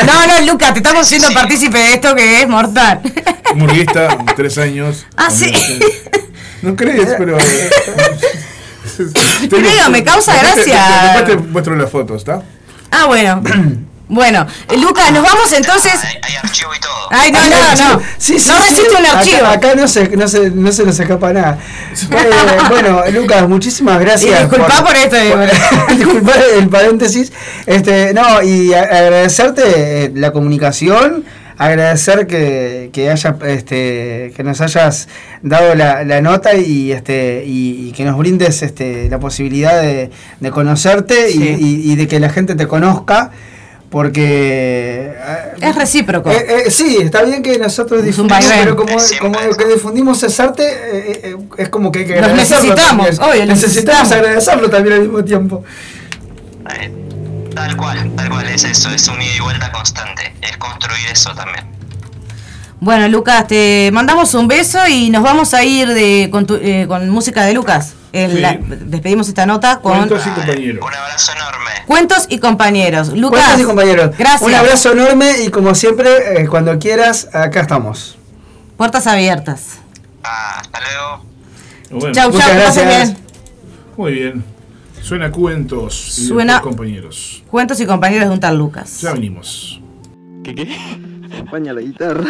No, no, Lucas, te estamos haciendo partícipe de esto que es mortal. Humorista, tres años. Ah, sí. No crees, pero. Creo, me causa Después te- gracia. Después te muestro las fotos, ¿está? Ah, bueno. Bueno, Lucas, nos vamos entonces. hay archivo y todo Ay, no, no, no. Sí, sí, no sí. resiste un Acá- archivo. Acá, no, se, no, se, no se nos escapa nada. Eh, bueno, Lucas, muchísimas gracias. Y disculpá por esto, eh, disculpá el paréntesis. Este, no, y agradecerte eh, la comunicación. Agradecer que, que haya este que nos hayas dado la, la nota y este y, y que nos brindes este la posibilidad de, de conocerte y- Sí. y, y de que la gente te conozca porque eh, Es recíproco. eh, eh, sí, está bien que nosotros Es un difundimos, pero como, como que difundimos ese arte, eh, eh, es como que hay que Los agradecerlo necesitamos, obvio, necesitamos necesitamos. agradecerlo también al mismo tiempo. Tal cual tal cual es eso es un ida y vuelta constante es construir eso también Bueno, Lucas, te mandamos un beso y nos vamos a ir de, con, tu- eh, con música de Lucas. El- Sí. la- despedimos esta nota con Cuentos y compañeros. un abrazo enorme Cuentos y compañeros. Lucas, Cuentos y compañeros, gracias. un abrazo enorme y como siempre, eh, cuando quieras, acá estamos. Puertas abiertas. hasta luego Bueno, Chau, chau, que pasen gracias. bien. Muy bien. Suena cuentos y Suena- compañeros. Cuentos y compañeros de un tal Lucas. Ya venimos. ¿Qué qué? acompaña la guitarra.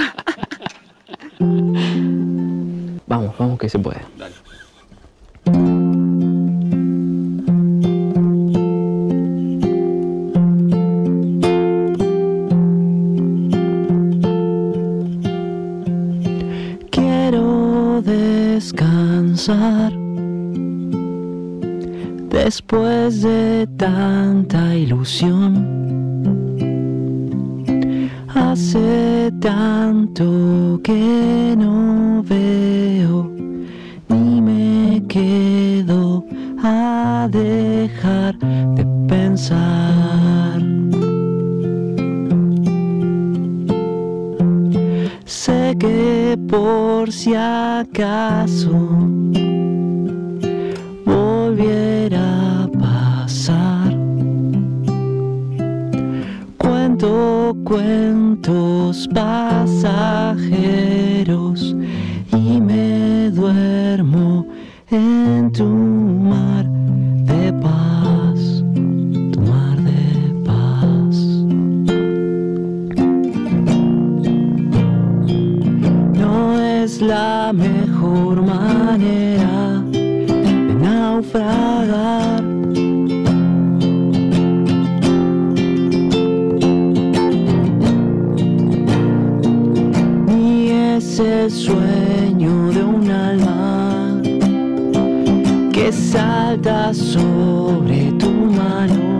Vamos, vamos que se puede. Quiero descansar después de tanta ilusión. Hace tanto que no veo ni me quedo a dejar de pensar. Sé que por si acaso volviera Cuento cuentos pasajeros y me duermo en tu mar de paz, tu mar de paz. No es la mejor manera de naufragar. Es el sueño de un alma que salta sobre tu mano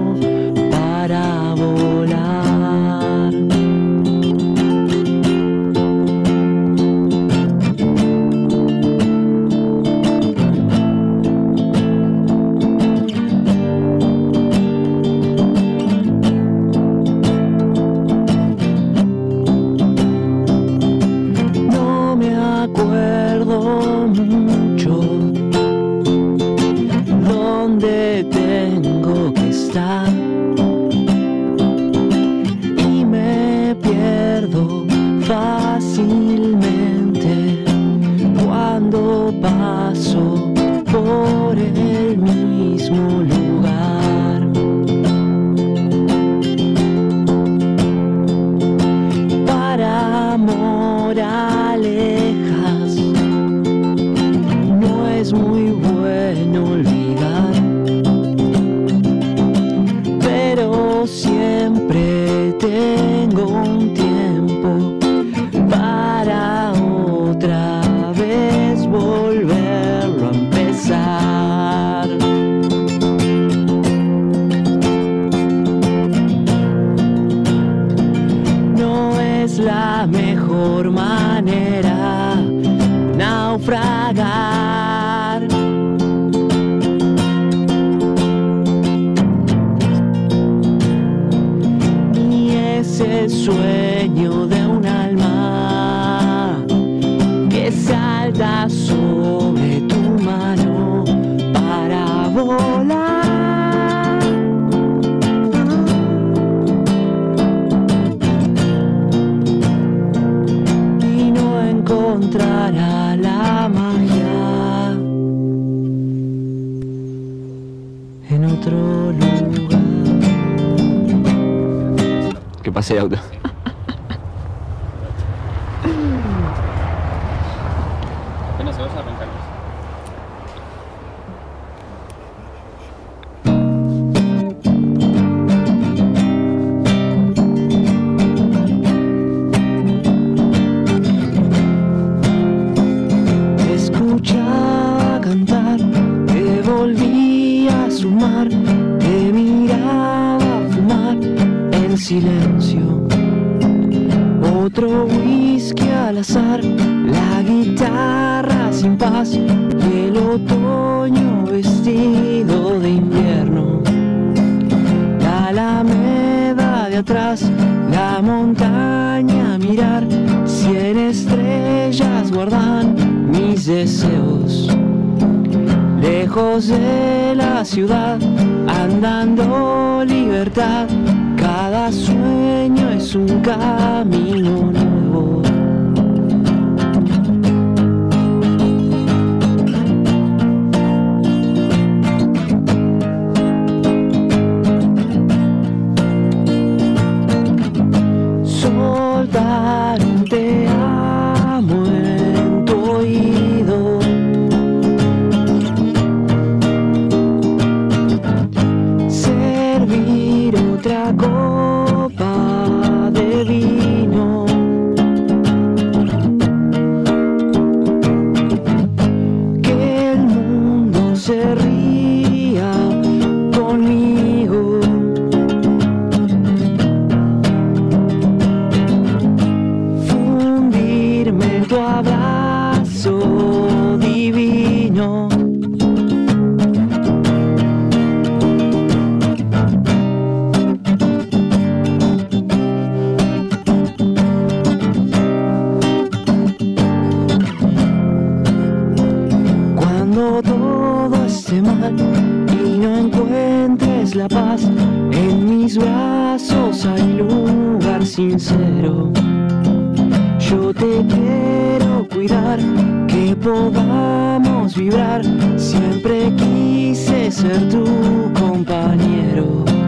en mis brazos hay lugar sincero. Yo te quiero cuidar, que podamos vibrar. Siempre quise ser tu compañero.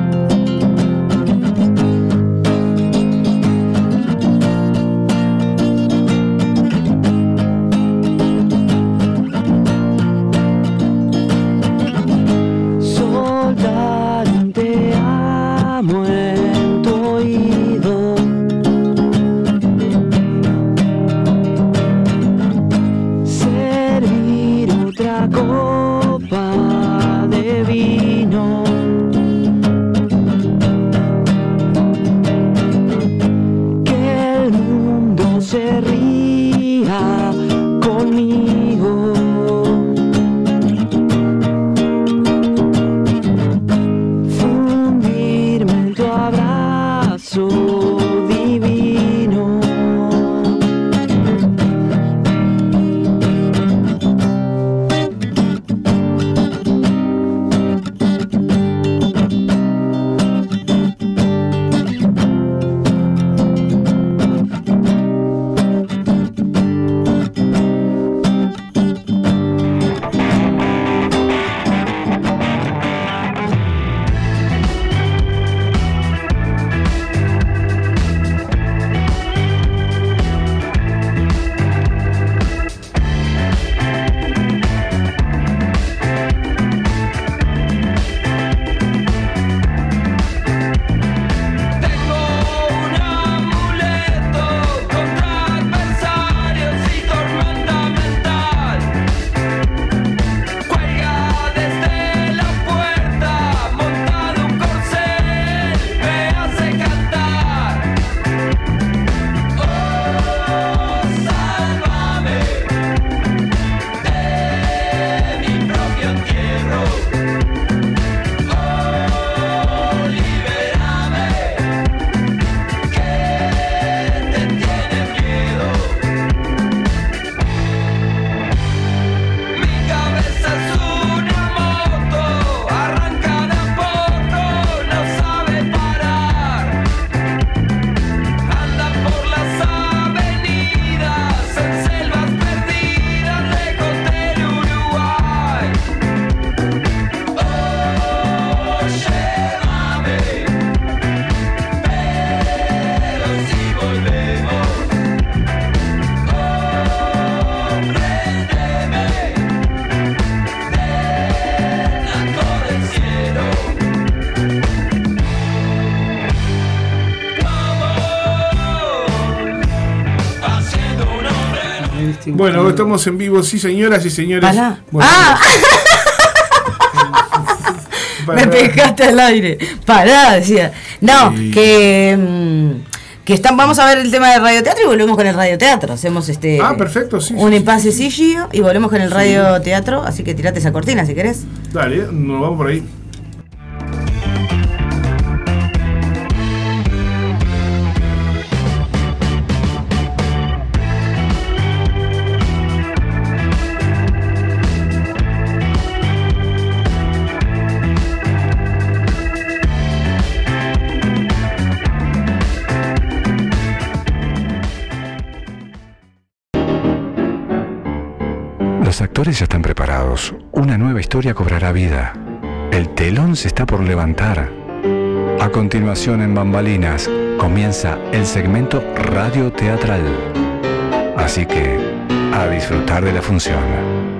Bueno, estamos en vivo, sí, señoras y señores. Bueno, ¡Ah! Pará. Me pegaste al aire. Pará, decía. No, Sí. que. mm, Que están, vamos a ver el tema del radioteatro y volvemos con el radioteatro. Hacemos este. Ah, perfecto, sí. Un impasse sencillo y volvemos con el radioteatro. Así que tirate esa cortina si querés. Dale, nos vamos por ahí. Actores ya están preparados. Una nueva historia cobrará vida. El telón se está por levantar. A continuación en Bambalinas comienza el segmento radio teatral. Así que, a disfrutar de la función.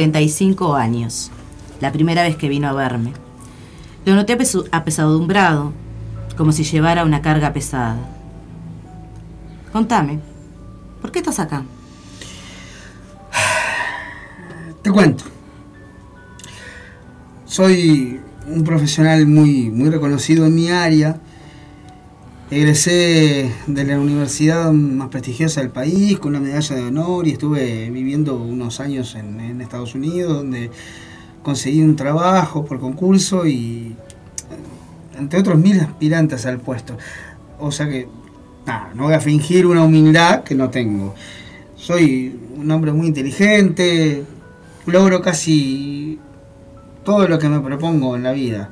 35 años, la primera vez que vino a verme. Lo noté apesadumbrado, como si llevara una carga pesada. Contame, ¿por qué estás acá? Te cuento. Soy un profesional muy, muy reconocido en mi área. Egresé de la universidad más prestigiosa del país con la medalla de honor y estuve viviendo unos años en, Estados Unidos donde conseguí un trabajo por concurso y entre otros mil aspirantes al puesto. O sea que, nada, no voy a fingir una humildad que no tengo. Soy un hombre muy inteligente, logro casi todo lo que me propongo en la vida.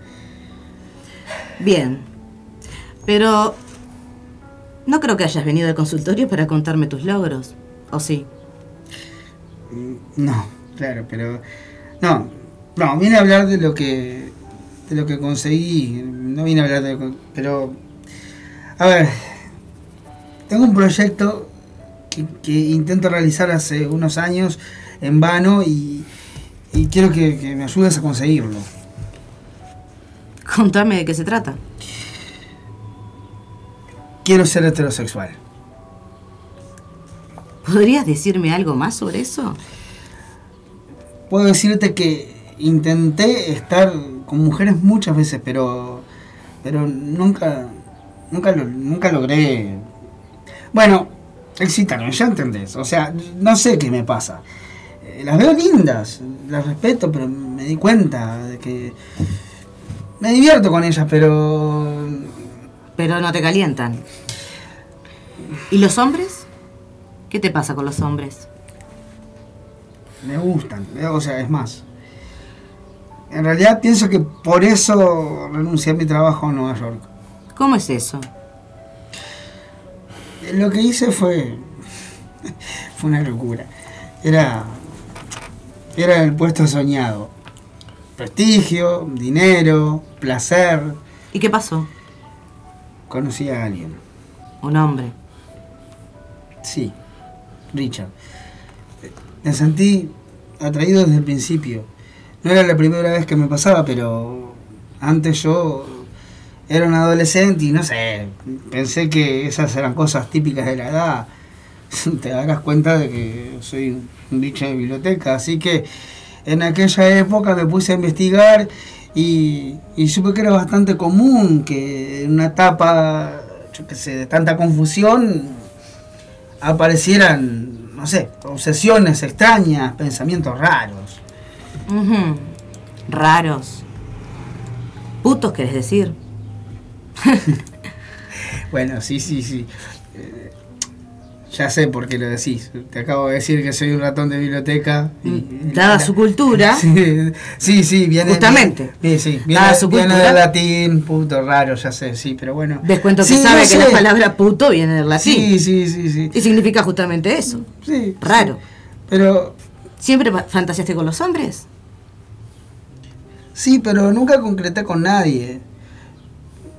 Bien, pero no creo que hayas venido al consultorio para contarme tus logros, ¿o sí? No, claro, pero no, no, vine a hablar de lo que de lo que conseguí, no vine a hablar de lo que, pero a ver, tengo un proyecto que, que intento realizar hace unos años en vano y, y quiero que, que me ayudes a conseguirlo. Contame de qué se trata. Quiero ser heterosexual. ¿Podrías decirme algo más sobre eso? Puedo decirte que intenté estar con mujeres muchas veces, pero pero nunca nunca lo- nunca logré. Bueno, excitarme, ya entendés. O sea, no sé qué me pasa. Eh, Las veo lindas, las respeto, pero me di cuenta de que me divierto con ellas, pero Pero no te calientan. ¿Y los hombres? ¿Qué te pasa con los hombres? me gustan. eh, O sea, es más. En realidad pienso que por eso renuncié a mi trabajo en Nueva York. ¿Cómo es eso? Lo que hice fue. fue una locura. Era. Era el puesto soñado. Prestigio, dinero, placer. ¿Y qué pasó? Conocí a alguien. Un hombre. Sí, Richard. Me sentí atraído desde el principio. No era la primera vez que me pasaba, pero antes yo era un adolescente y no sé, pensé que esas eran cosas típicas de la edad. Te darás cuenta de que soy un bicho de biblioteca, así que en aquella época me puse a investigar y, y supe que era bastante común que en una etapa, yo qué sé, de tanta confusión aparecieran, no sé, obsesiones extrañas, pensamientos raros. Raros. Putos, querés decir. Bueno, sí, sí, sí. Ya sé por qué lo decís. Te acabo de decir que soy un ratón de biblioteca. y- Mm, Dada su cultura. Sí, sí, sí, viene. Justamente. viene- sí, sí, viene, Dada su viene cultura. del latín, puto raro, ya sé, sí, pero bueno. Descuento que Sí, sabe que la palabra puto viene del latín. Sí, sí, sí, sí. Y significa justamente eso. Sí. Raro. Pero. ¿Siempre fa- fantaseaste con los hombres? Sí, pero nunca concreté con nadie.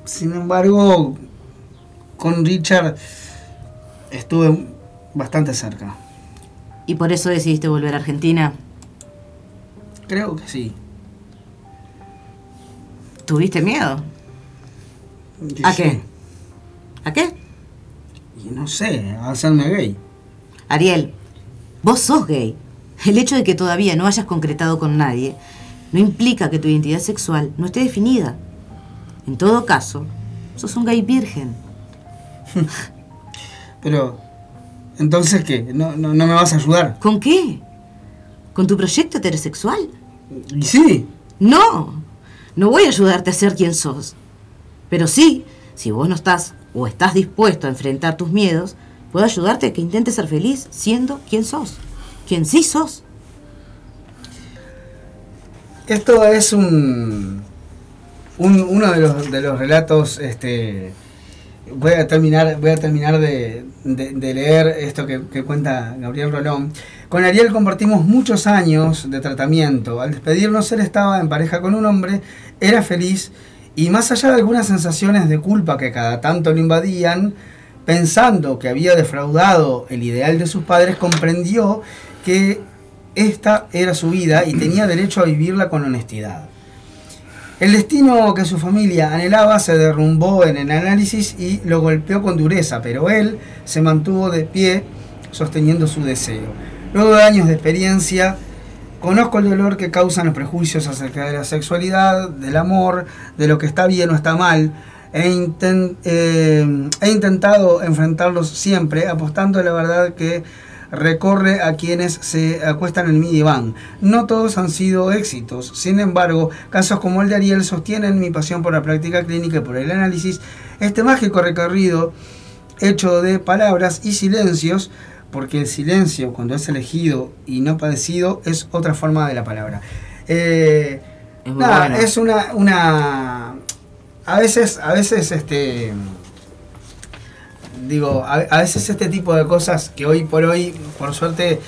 Sin embargo, con Richard estuve bastante cerca. ¿Y por eso decidiste volver a Argentina? Creo que sí. ¿Tuviste miedo? ¿A qué? ¿A qué? Y no sé, a hacerme gay. Ariel, vos sos gay. El hecho de que todavía no hayas concretado con nadie no implica que tu identidad sexual no esté definida. En todo caso, sos un gay virgen. Pero, entonces, ¿qué? ¿No, no, no me vas a ayudar? ¿Con qué? ¿Con tu proyecto heterosexual? Y sí. No, no voy a ayudarte a ser quien sos. Pero sí, si vos no estás o estás dispuesto a enfrentar tus miedos, puedo ayudarte a que intentes ser feliz siendo quien sos. Quien sí sos. Esto es un, un- uno de los, de los relatos, este, voy a terminar, voy a terminar de, leer esto que, que cuenta Gabriel Rolón. Con Ariel compartimos muchos años de tratamiento. Al despedirnos él estaba en pareja con un hombre, era feliz y más allá de algunas sensaciones de culpa que cada tanto lo invadían, pensando que había defraudado el ideal de sus padres, comprendió que esta era su vida y tenía derecho a vivirla con honestidad. El destino que su familia anhelaba se derrumbó en el análisis y lo golpeó con dureza, pero él se mantuvo de pie sosteniendo su deseo. Luego de años de experiencia, conozco el dolor que causan los prejuicios acerca de la sexualidad, del amor, de lo que está bien o está mal. He, eh, he intentado enfrentarlos siempre, apostando a la verdad que recorre a quienes se acuestan en mi diván. No todos han sido éxitos. Sin embargo, casos como el de Ariel sostienen mi pasión por la práctica clínica y por el análisis. Este mágico recorrido hecho de palabras y silencios, porque el silencio, cuando es elegido y no padecido, es otra forma de la palabra. Eh, Es nada, es una, una. A veces, a veces, este. Digo, a, a veces este tipo de cosas que hoy por hoy, por suerte,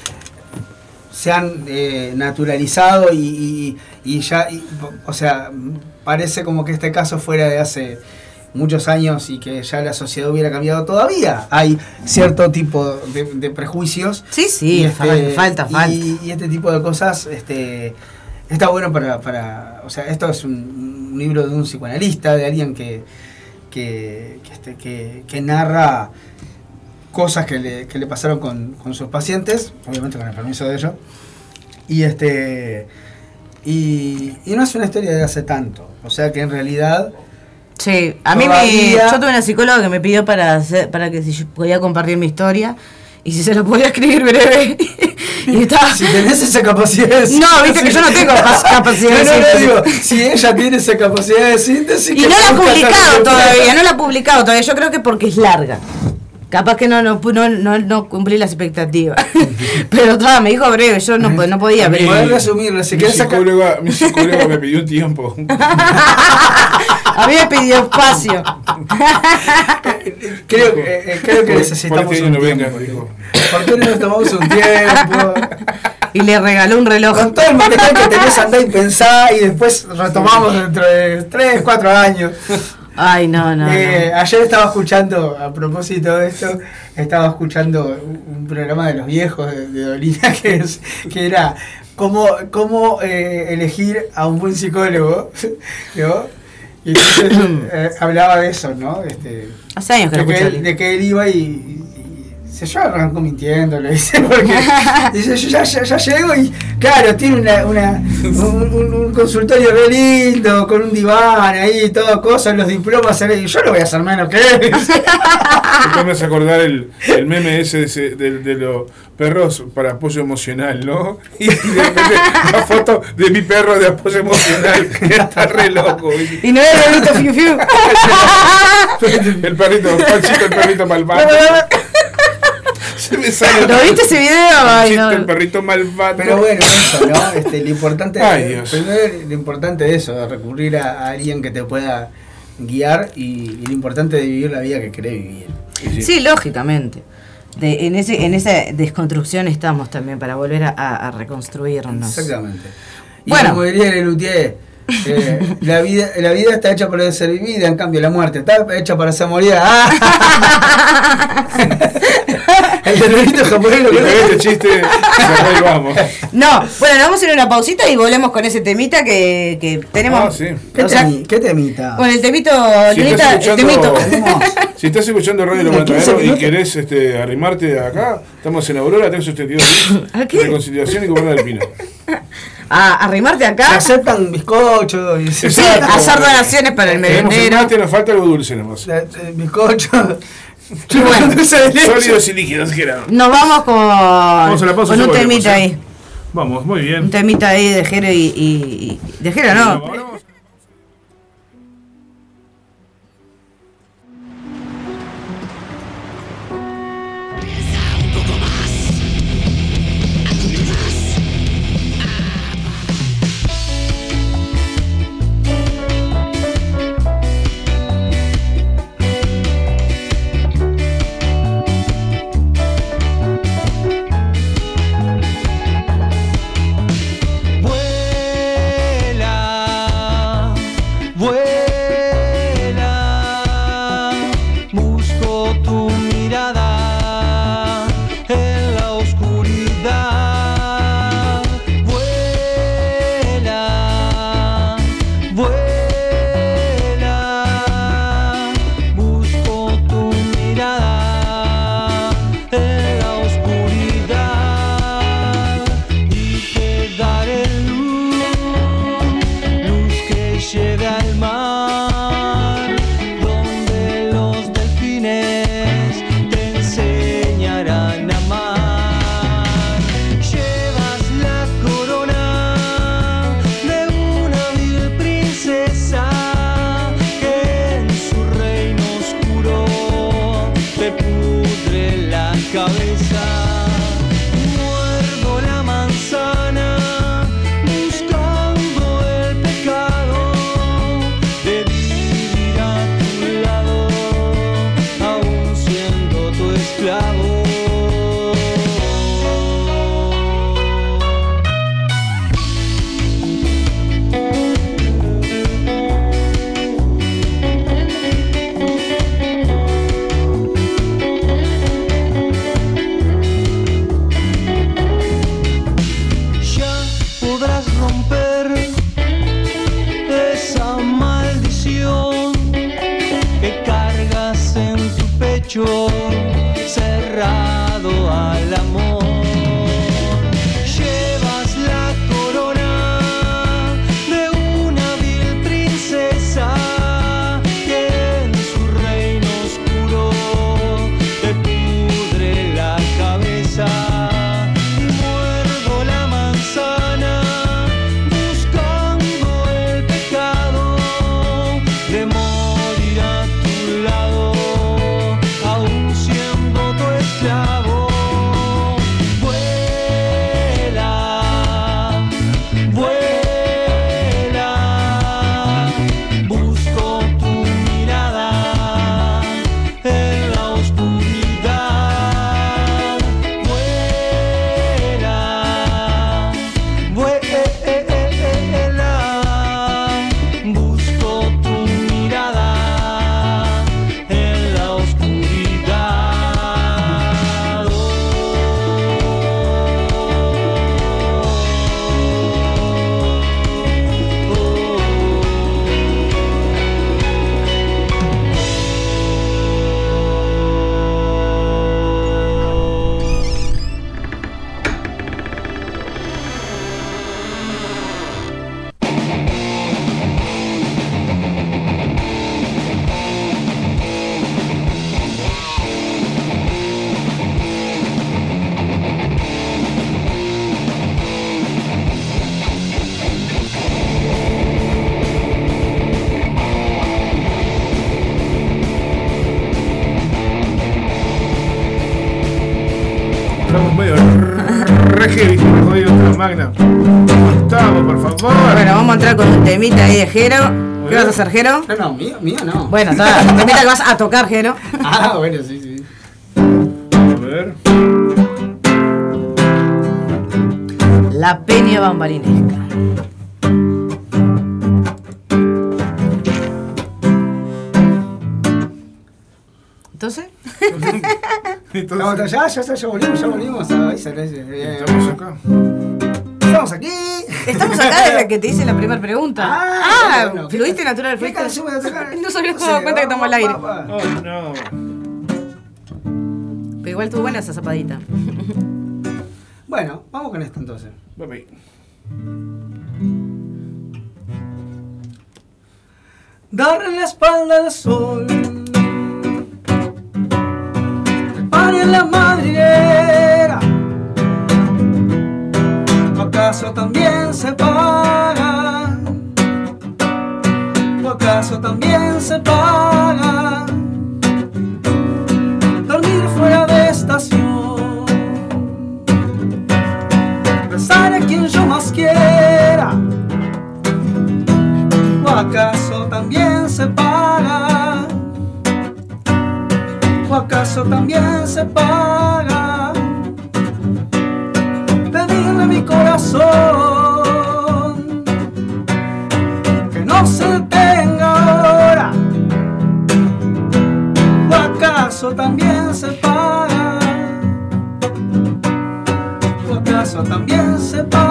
se han eh, naturalizado y, y- y ya, y, o sea, parece como que este caso fuera de hace muchos años y que ya la sociedad hubiera cambiado todavía. Hay cierto tipo de, de prejuicios. Sí, sí, y fa- falta, falta. Y, y este tipo de cosas, este, está bueno para, para, o sea, esto es un, un libro de un psicoanalista, de alguien que, que, que, este, que, que narra cosas que le, que le pasaron con, con sus pacientes, obviamente con el permiso de ellos. Y este y, y no es una historia de hace tanto. O sea que en realidad. Sí, a mí me, yo tuve una psicóloga que me pidió para hacer, para que si yo podía compartir mi historia y si se lo podía escribir breve. y Si tenés esa capacidad de No, viste que yo no tengo capacidad de No, no, no, síntesis. digo, si ella tiene esa capacidad de síntesis. Y no la ha publicado todavía, no la ha publicado todavía. Yo creo que porque es larga. Capaz que no, no, no, no, no cumplí las expectativas. Pero estaba, me dijo breve, yo no, no podía. Resumirlo, si mi, psicóloga, mi psicóloga me pidió un tiempo. A mí me pidió espacio. Creo, que- eh, eh, creo que Por- necesitamos por este un no tiempo. dijo. ¿Por qué no nos tomamos un tiempo? Y le regaló un reloj. Con todo el material que tenés, andá y pensá y después retomamos dentro de 3, 4 años. Ay, no, no. Eh, Ayer estaba escuchando, a propósito de esto, estaba escuchando un, un programa de los viejos de, de Dolina que, es, que era cómo, cómo eh, elegir a un buen psicólogo. ¿no? Y entonces eh, hablaba de eso, ¿no? Este, Hace años que de, no que él, de que él iba y, y- y se yo arrancó mintiendo, le dice, porque dice, yo ya, ya, ya llego y claro, tiene una, una, un, un- un consultorio re lindo, con un diván ahí, todo cosas, los diplomas, ahí, yo lo voy a hacer menos que él. Me hace acordar el, el meme ese de, ese- de- de los perros para apoyo emocional, ¿no? Y de repente la foto de mi perro de apoyo emocional, que está re loco. Y no era el perrito fiu fiu. El perrito, el perrito malvado. Se me sale ¿Lo viste ese video? Ay, no. el perrito malvado. Pero bueno, eso, ¿no? Este, lo importante Ay, Dios. primero, lo importante de eso, de recurrir a, a alguien que te pueda guiar y, y lo importante de vivir la vida que querés vivir. Sí, lógicamente. De, en, ese, en esa desconstrucción estamos también para volver a, a- a reconstruirnos. Exactamente. Y Bueno. como diría Lelutier, eh, la, vida, la vida está hecha para ser vivida, en cambio la muerte está hecha para ser morida. ¡Ah! El del lorito japonés lo este chiste vamos. No, bueno, nos vamos a ir a una pausita y volvemos con ese temita que, que tenemos. Ah, sí. ¿Qué, O sea, temi- qué temita? con el temito, Si el escuchando, temito. si estás escuchando Radio Lo De 15 Matadero y querés este, arrimarte acá, estamos en Aurora 382 ¿A qué? Reconciliación y Gobernador del Pino. A arrimarte Se acá. aceptan bizcocho y Sí, hacer donaciones para el merendero. nos falta algo dulce nomás. la- el bizcocho. Bueno. Sólidos y líquidos, que era. Nos vamos con, Vamos a la pausa, con un temita ¿eh? ahí. Vamos, muy Un bien. temita ahí de Jero y, y, y- De Jero no. Ahora temita ahí de Jero. ¿Qué vas a hacer, Jero? No, no, mío, mío no. Bueno, está, temita que vas a tocar, Jero. Ah, bueno, sí, sí. A ver. La peña bambalinesca. Entonces, Estamos ya, ya, ya, ya volvimos, ya volvimos. Ahí se. Estamos acá. Estamos acá desde que te hice la primera pregunta. Ah, Ah, bueno, ¿qué fluiste natural, ¿Qué fluiste. No se había dado cuenta que estamos al aire. Oh, no. Pero igual estuvo buena esa zapadita. Bueno, vamos con esto entonces. Papi. Darle la espalda al sol. Preparen la madriguera. ¿O acaso también se paga? ¿O acaso también se paga? Dormir fuera de estación. Besar a quien yo más quiera. ¿O acaso también se paga? ¿O acaso también se paga? Pedirle mi corazón también se paga? ¿O acaso también se paga?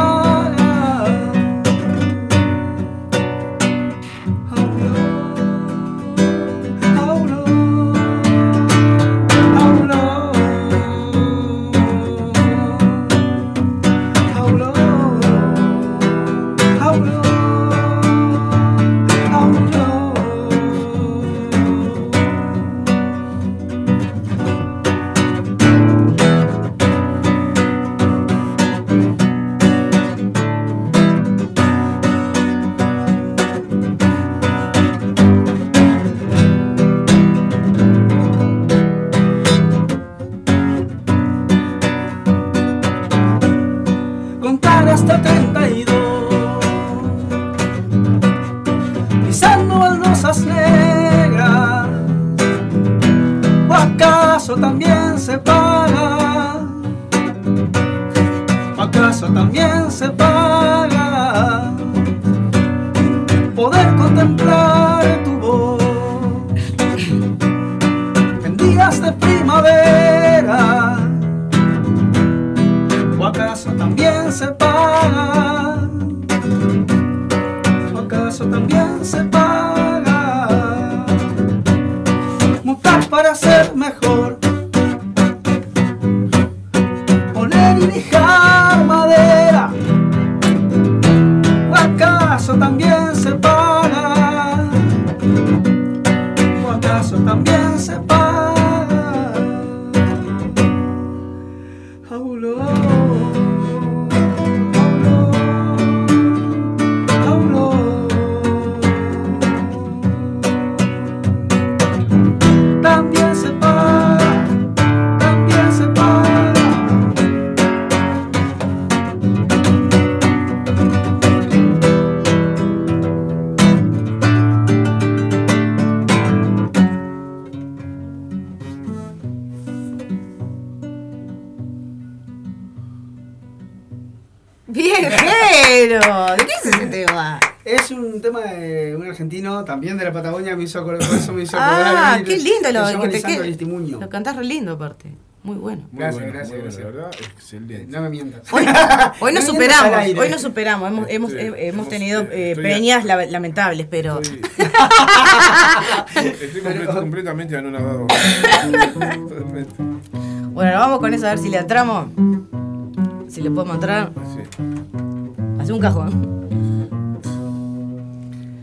Me hizo acordar, por eso me hizo acordar. Ah, qué lindo lo que te. Aristimuño. Lo cantás re lindo aparte. Muy bueno. Muy Gracias, bueno, gracias, muy bueno, gracias. La verdad, excelente. No me mientas. Hoy, hoy nos superamos, hoy nos superamos. Hemos, hemos, Sí, eh, hemos hemos- tenido eh, estoy- peñas la- lamentables, pero. Estoy, estoy comple- completamente anonadado. Bueno, vamos con eso a ver si le entramos. Si le podemos entrar. Sí. Hace un cajón.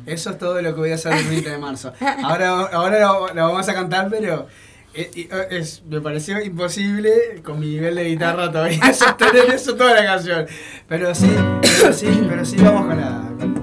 Eso es todo lo que voy a hacer el 20 de marzo. Ahora, ahora lo, lo vamos a cantar, pero eh, eh, es, me pareció imposible con mi nivel de guitarra todavía sostener eso toda la canción. Pero sí, pero sí, pero sí vamos con la.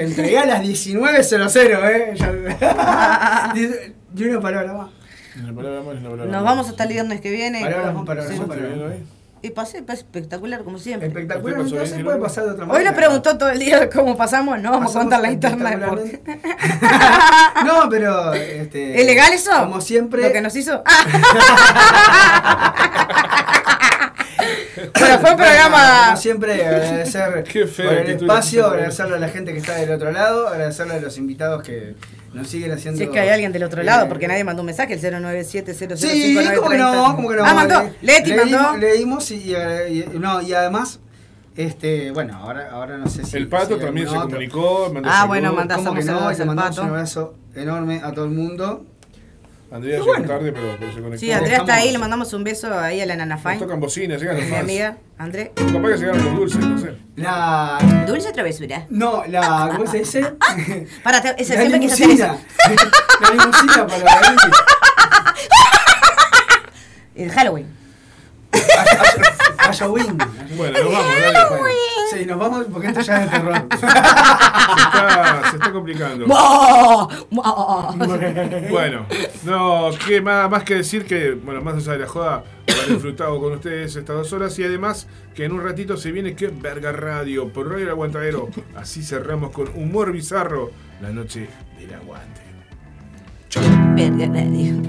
Te entregué a las 19.00, ¿eh? Di una palabra más. Una palabra más, una palabra Nos más. vamos hasta el viernes que viene. Palabras más, palabras más. Y pasé, pues, espectacular como siempre. Espectacular, ¿Qué pasó, no se puede pasar de otra Hoy manera. nos preguntó todo el día cómo pasamos, no vamos a contar la interna de. No, pero. Este, ¿Es legal eso? Como siempre. Lo que nos hizo. Un programa- Como siempre, agradecer por el espacio, agradecerle a la gente que está del otro lado, agradecerle a los invitados que nos siguen haciendo. Si es que hay alguien del otro lado, eh, porque nadie mandó un mensaje, el 097 Sí, ¿cómo que no? ¿Cómo que no? Ah, mandó. Le- Leti leímos- mandó. Leímos y, y- y- no, y además, este, bueno, ahora, ahora no sé si. El Pato también se comunicó, mandó Ah, saludos. bueno, mandá ¿Cómo que no? saludos Le al mandamos Pato. un abrazo enorme a todo el mundo. Andrea llegó bueno. tarde, pero, pero se conectó. Sí, Andrea está ahí, le mandamos un beso ahí a la Nana Nos Fine. tocan bocinas, llegan los Mi amiga, André. Capaz que llegaron los dulces, no sé. La. Dulce travesura. No, la. ¿Cómo se dice? Para, te- ese la siempre quise hacer limusina. eso. la limusina para ahí. El Halloween. A Halloween. Bueno, nos vamos, dale. Sí, nos vamos porque esto ya es de terror. Se está, se está complicando. Bueno, no, que más, más que decir que, bueno, más allá de la joda, haber disfrutado con ustedes estas dos horas y además que en un ratito se viene que Verga Radio por Radio El Aguantadero. Así cerramos con humor bizarro la noche del aguante. Verga, radio.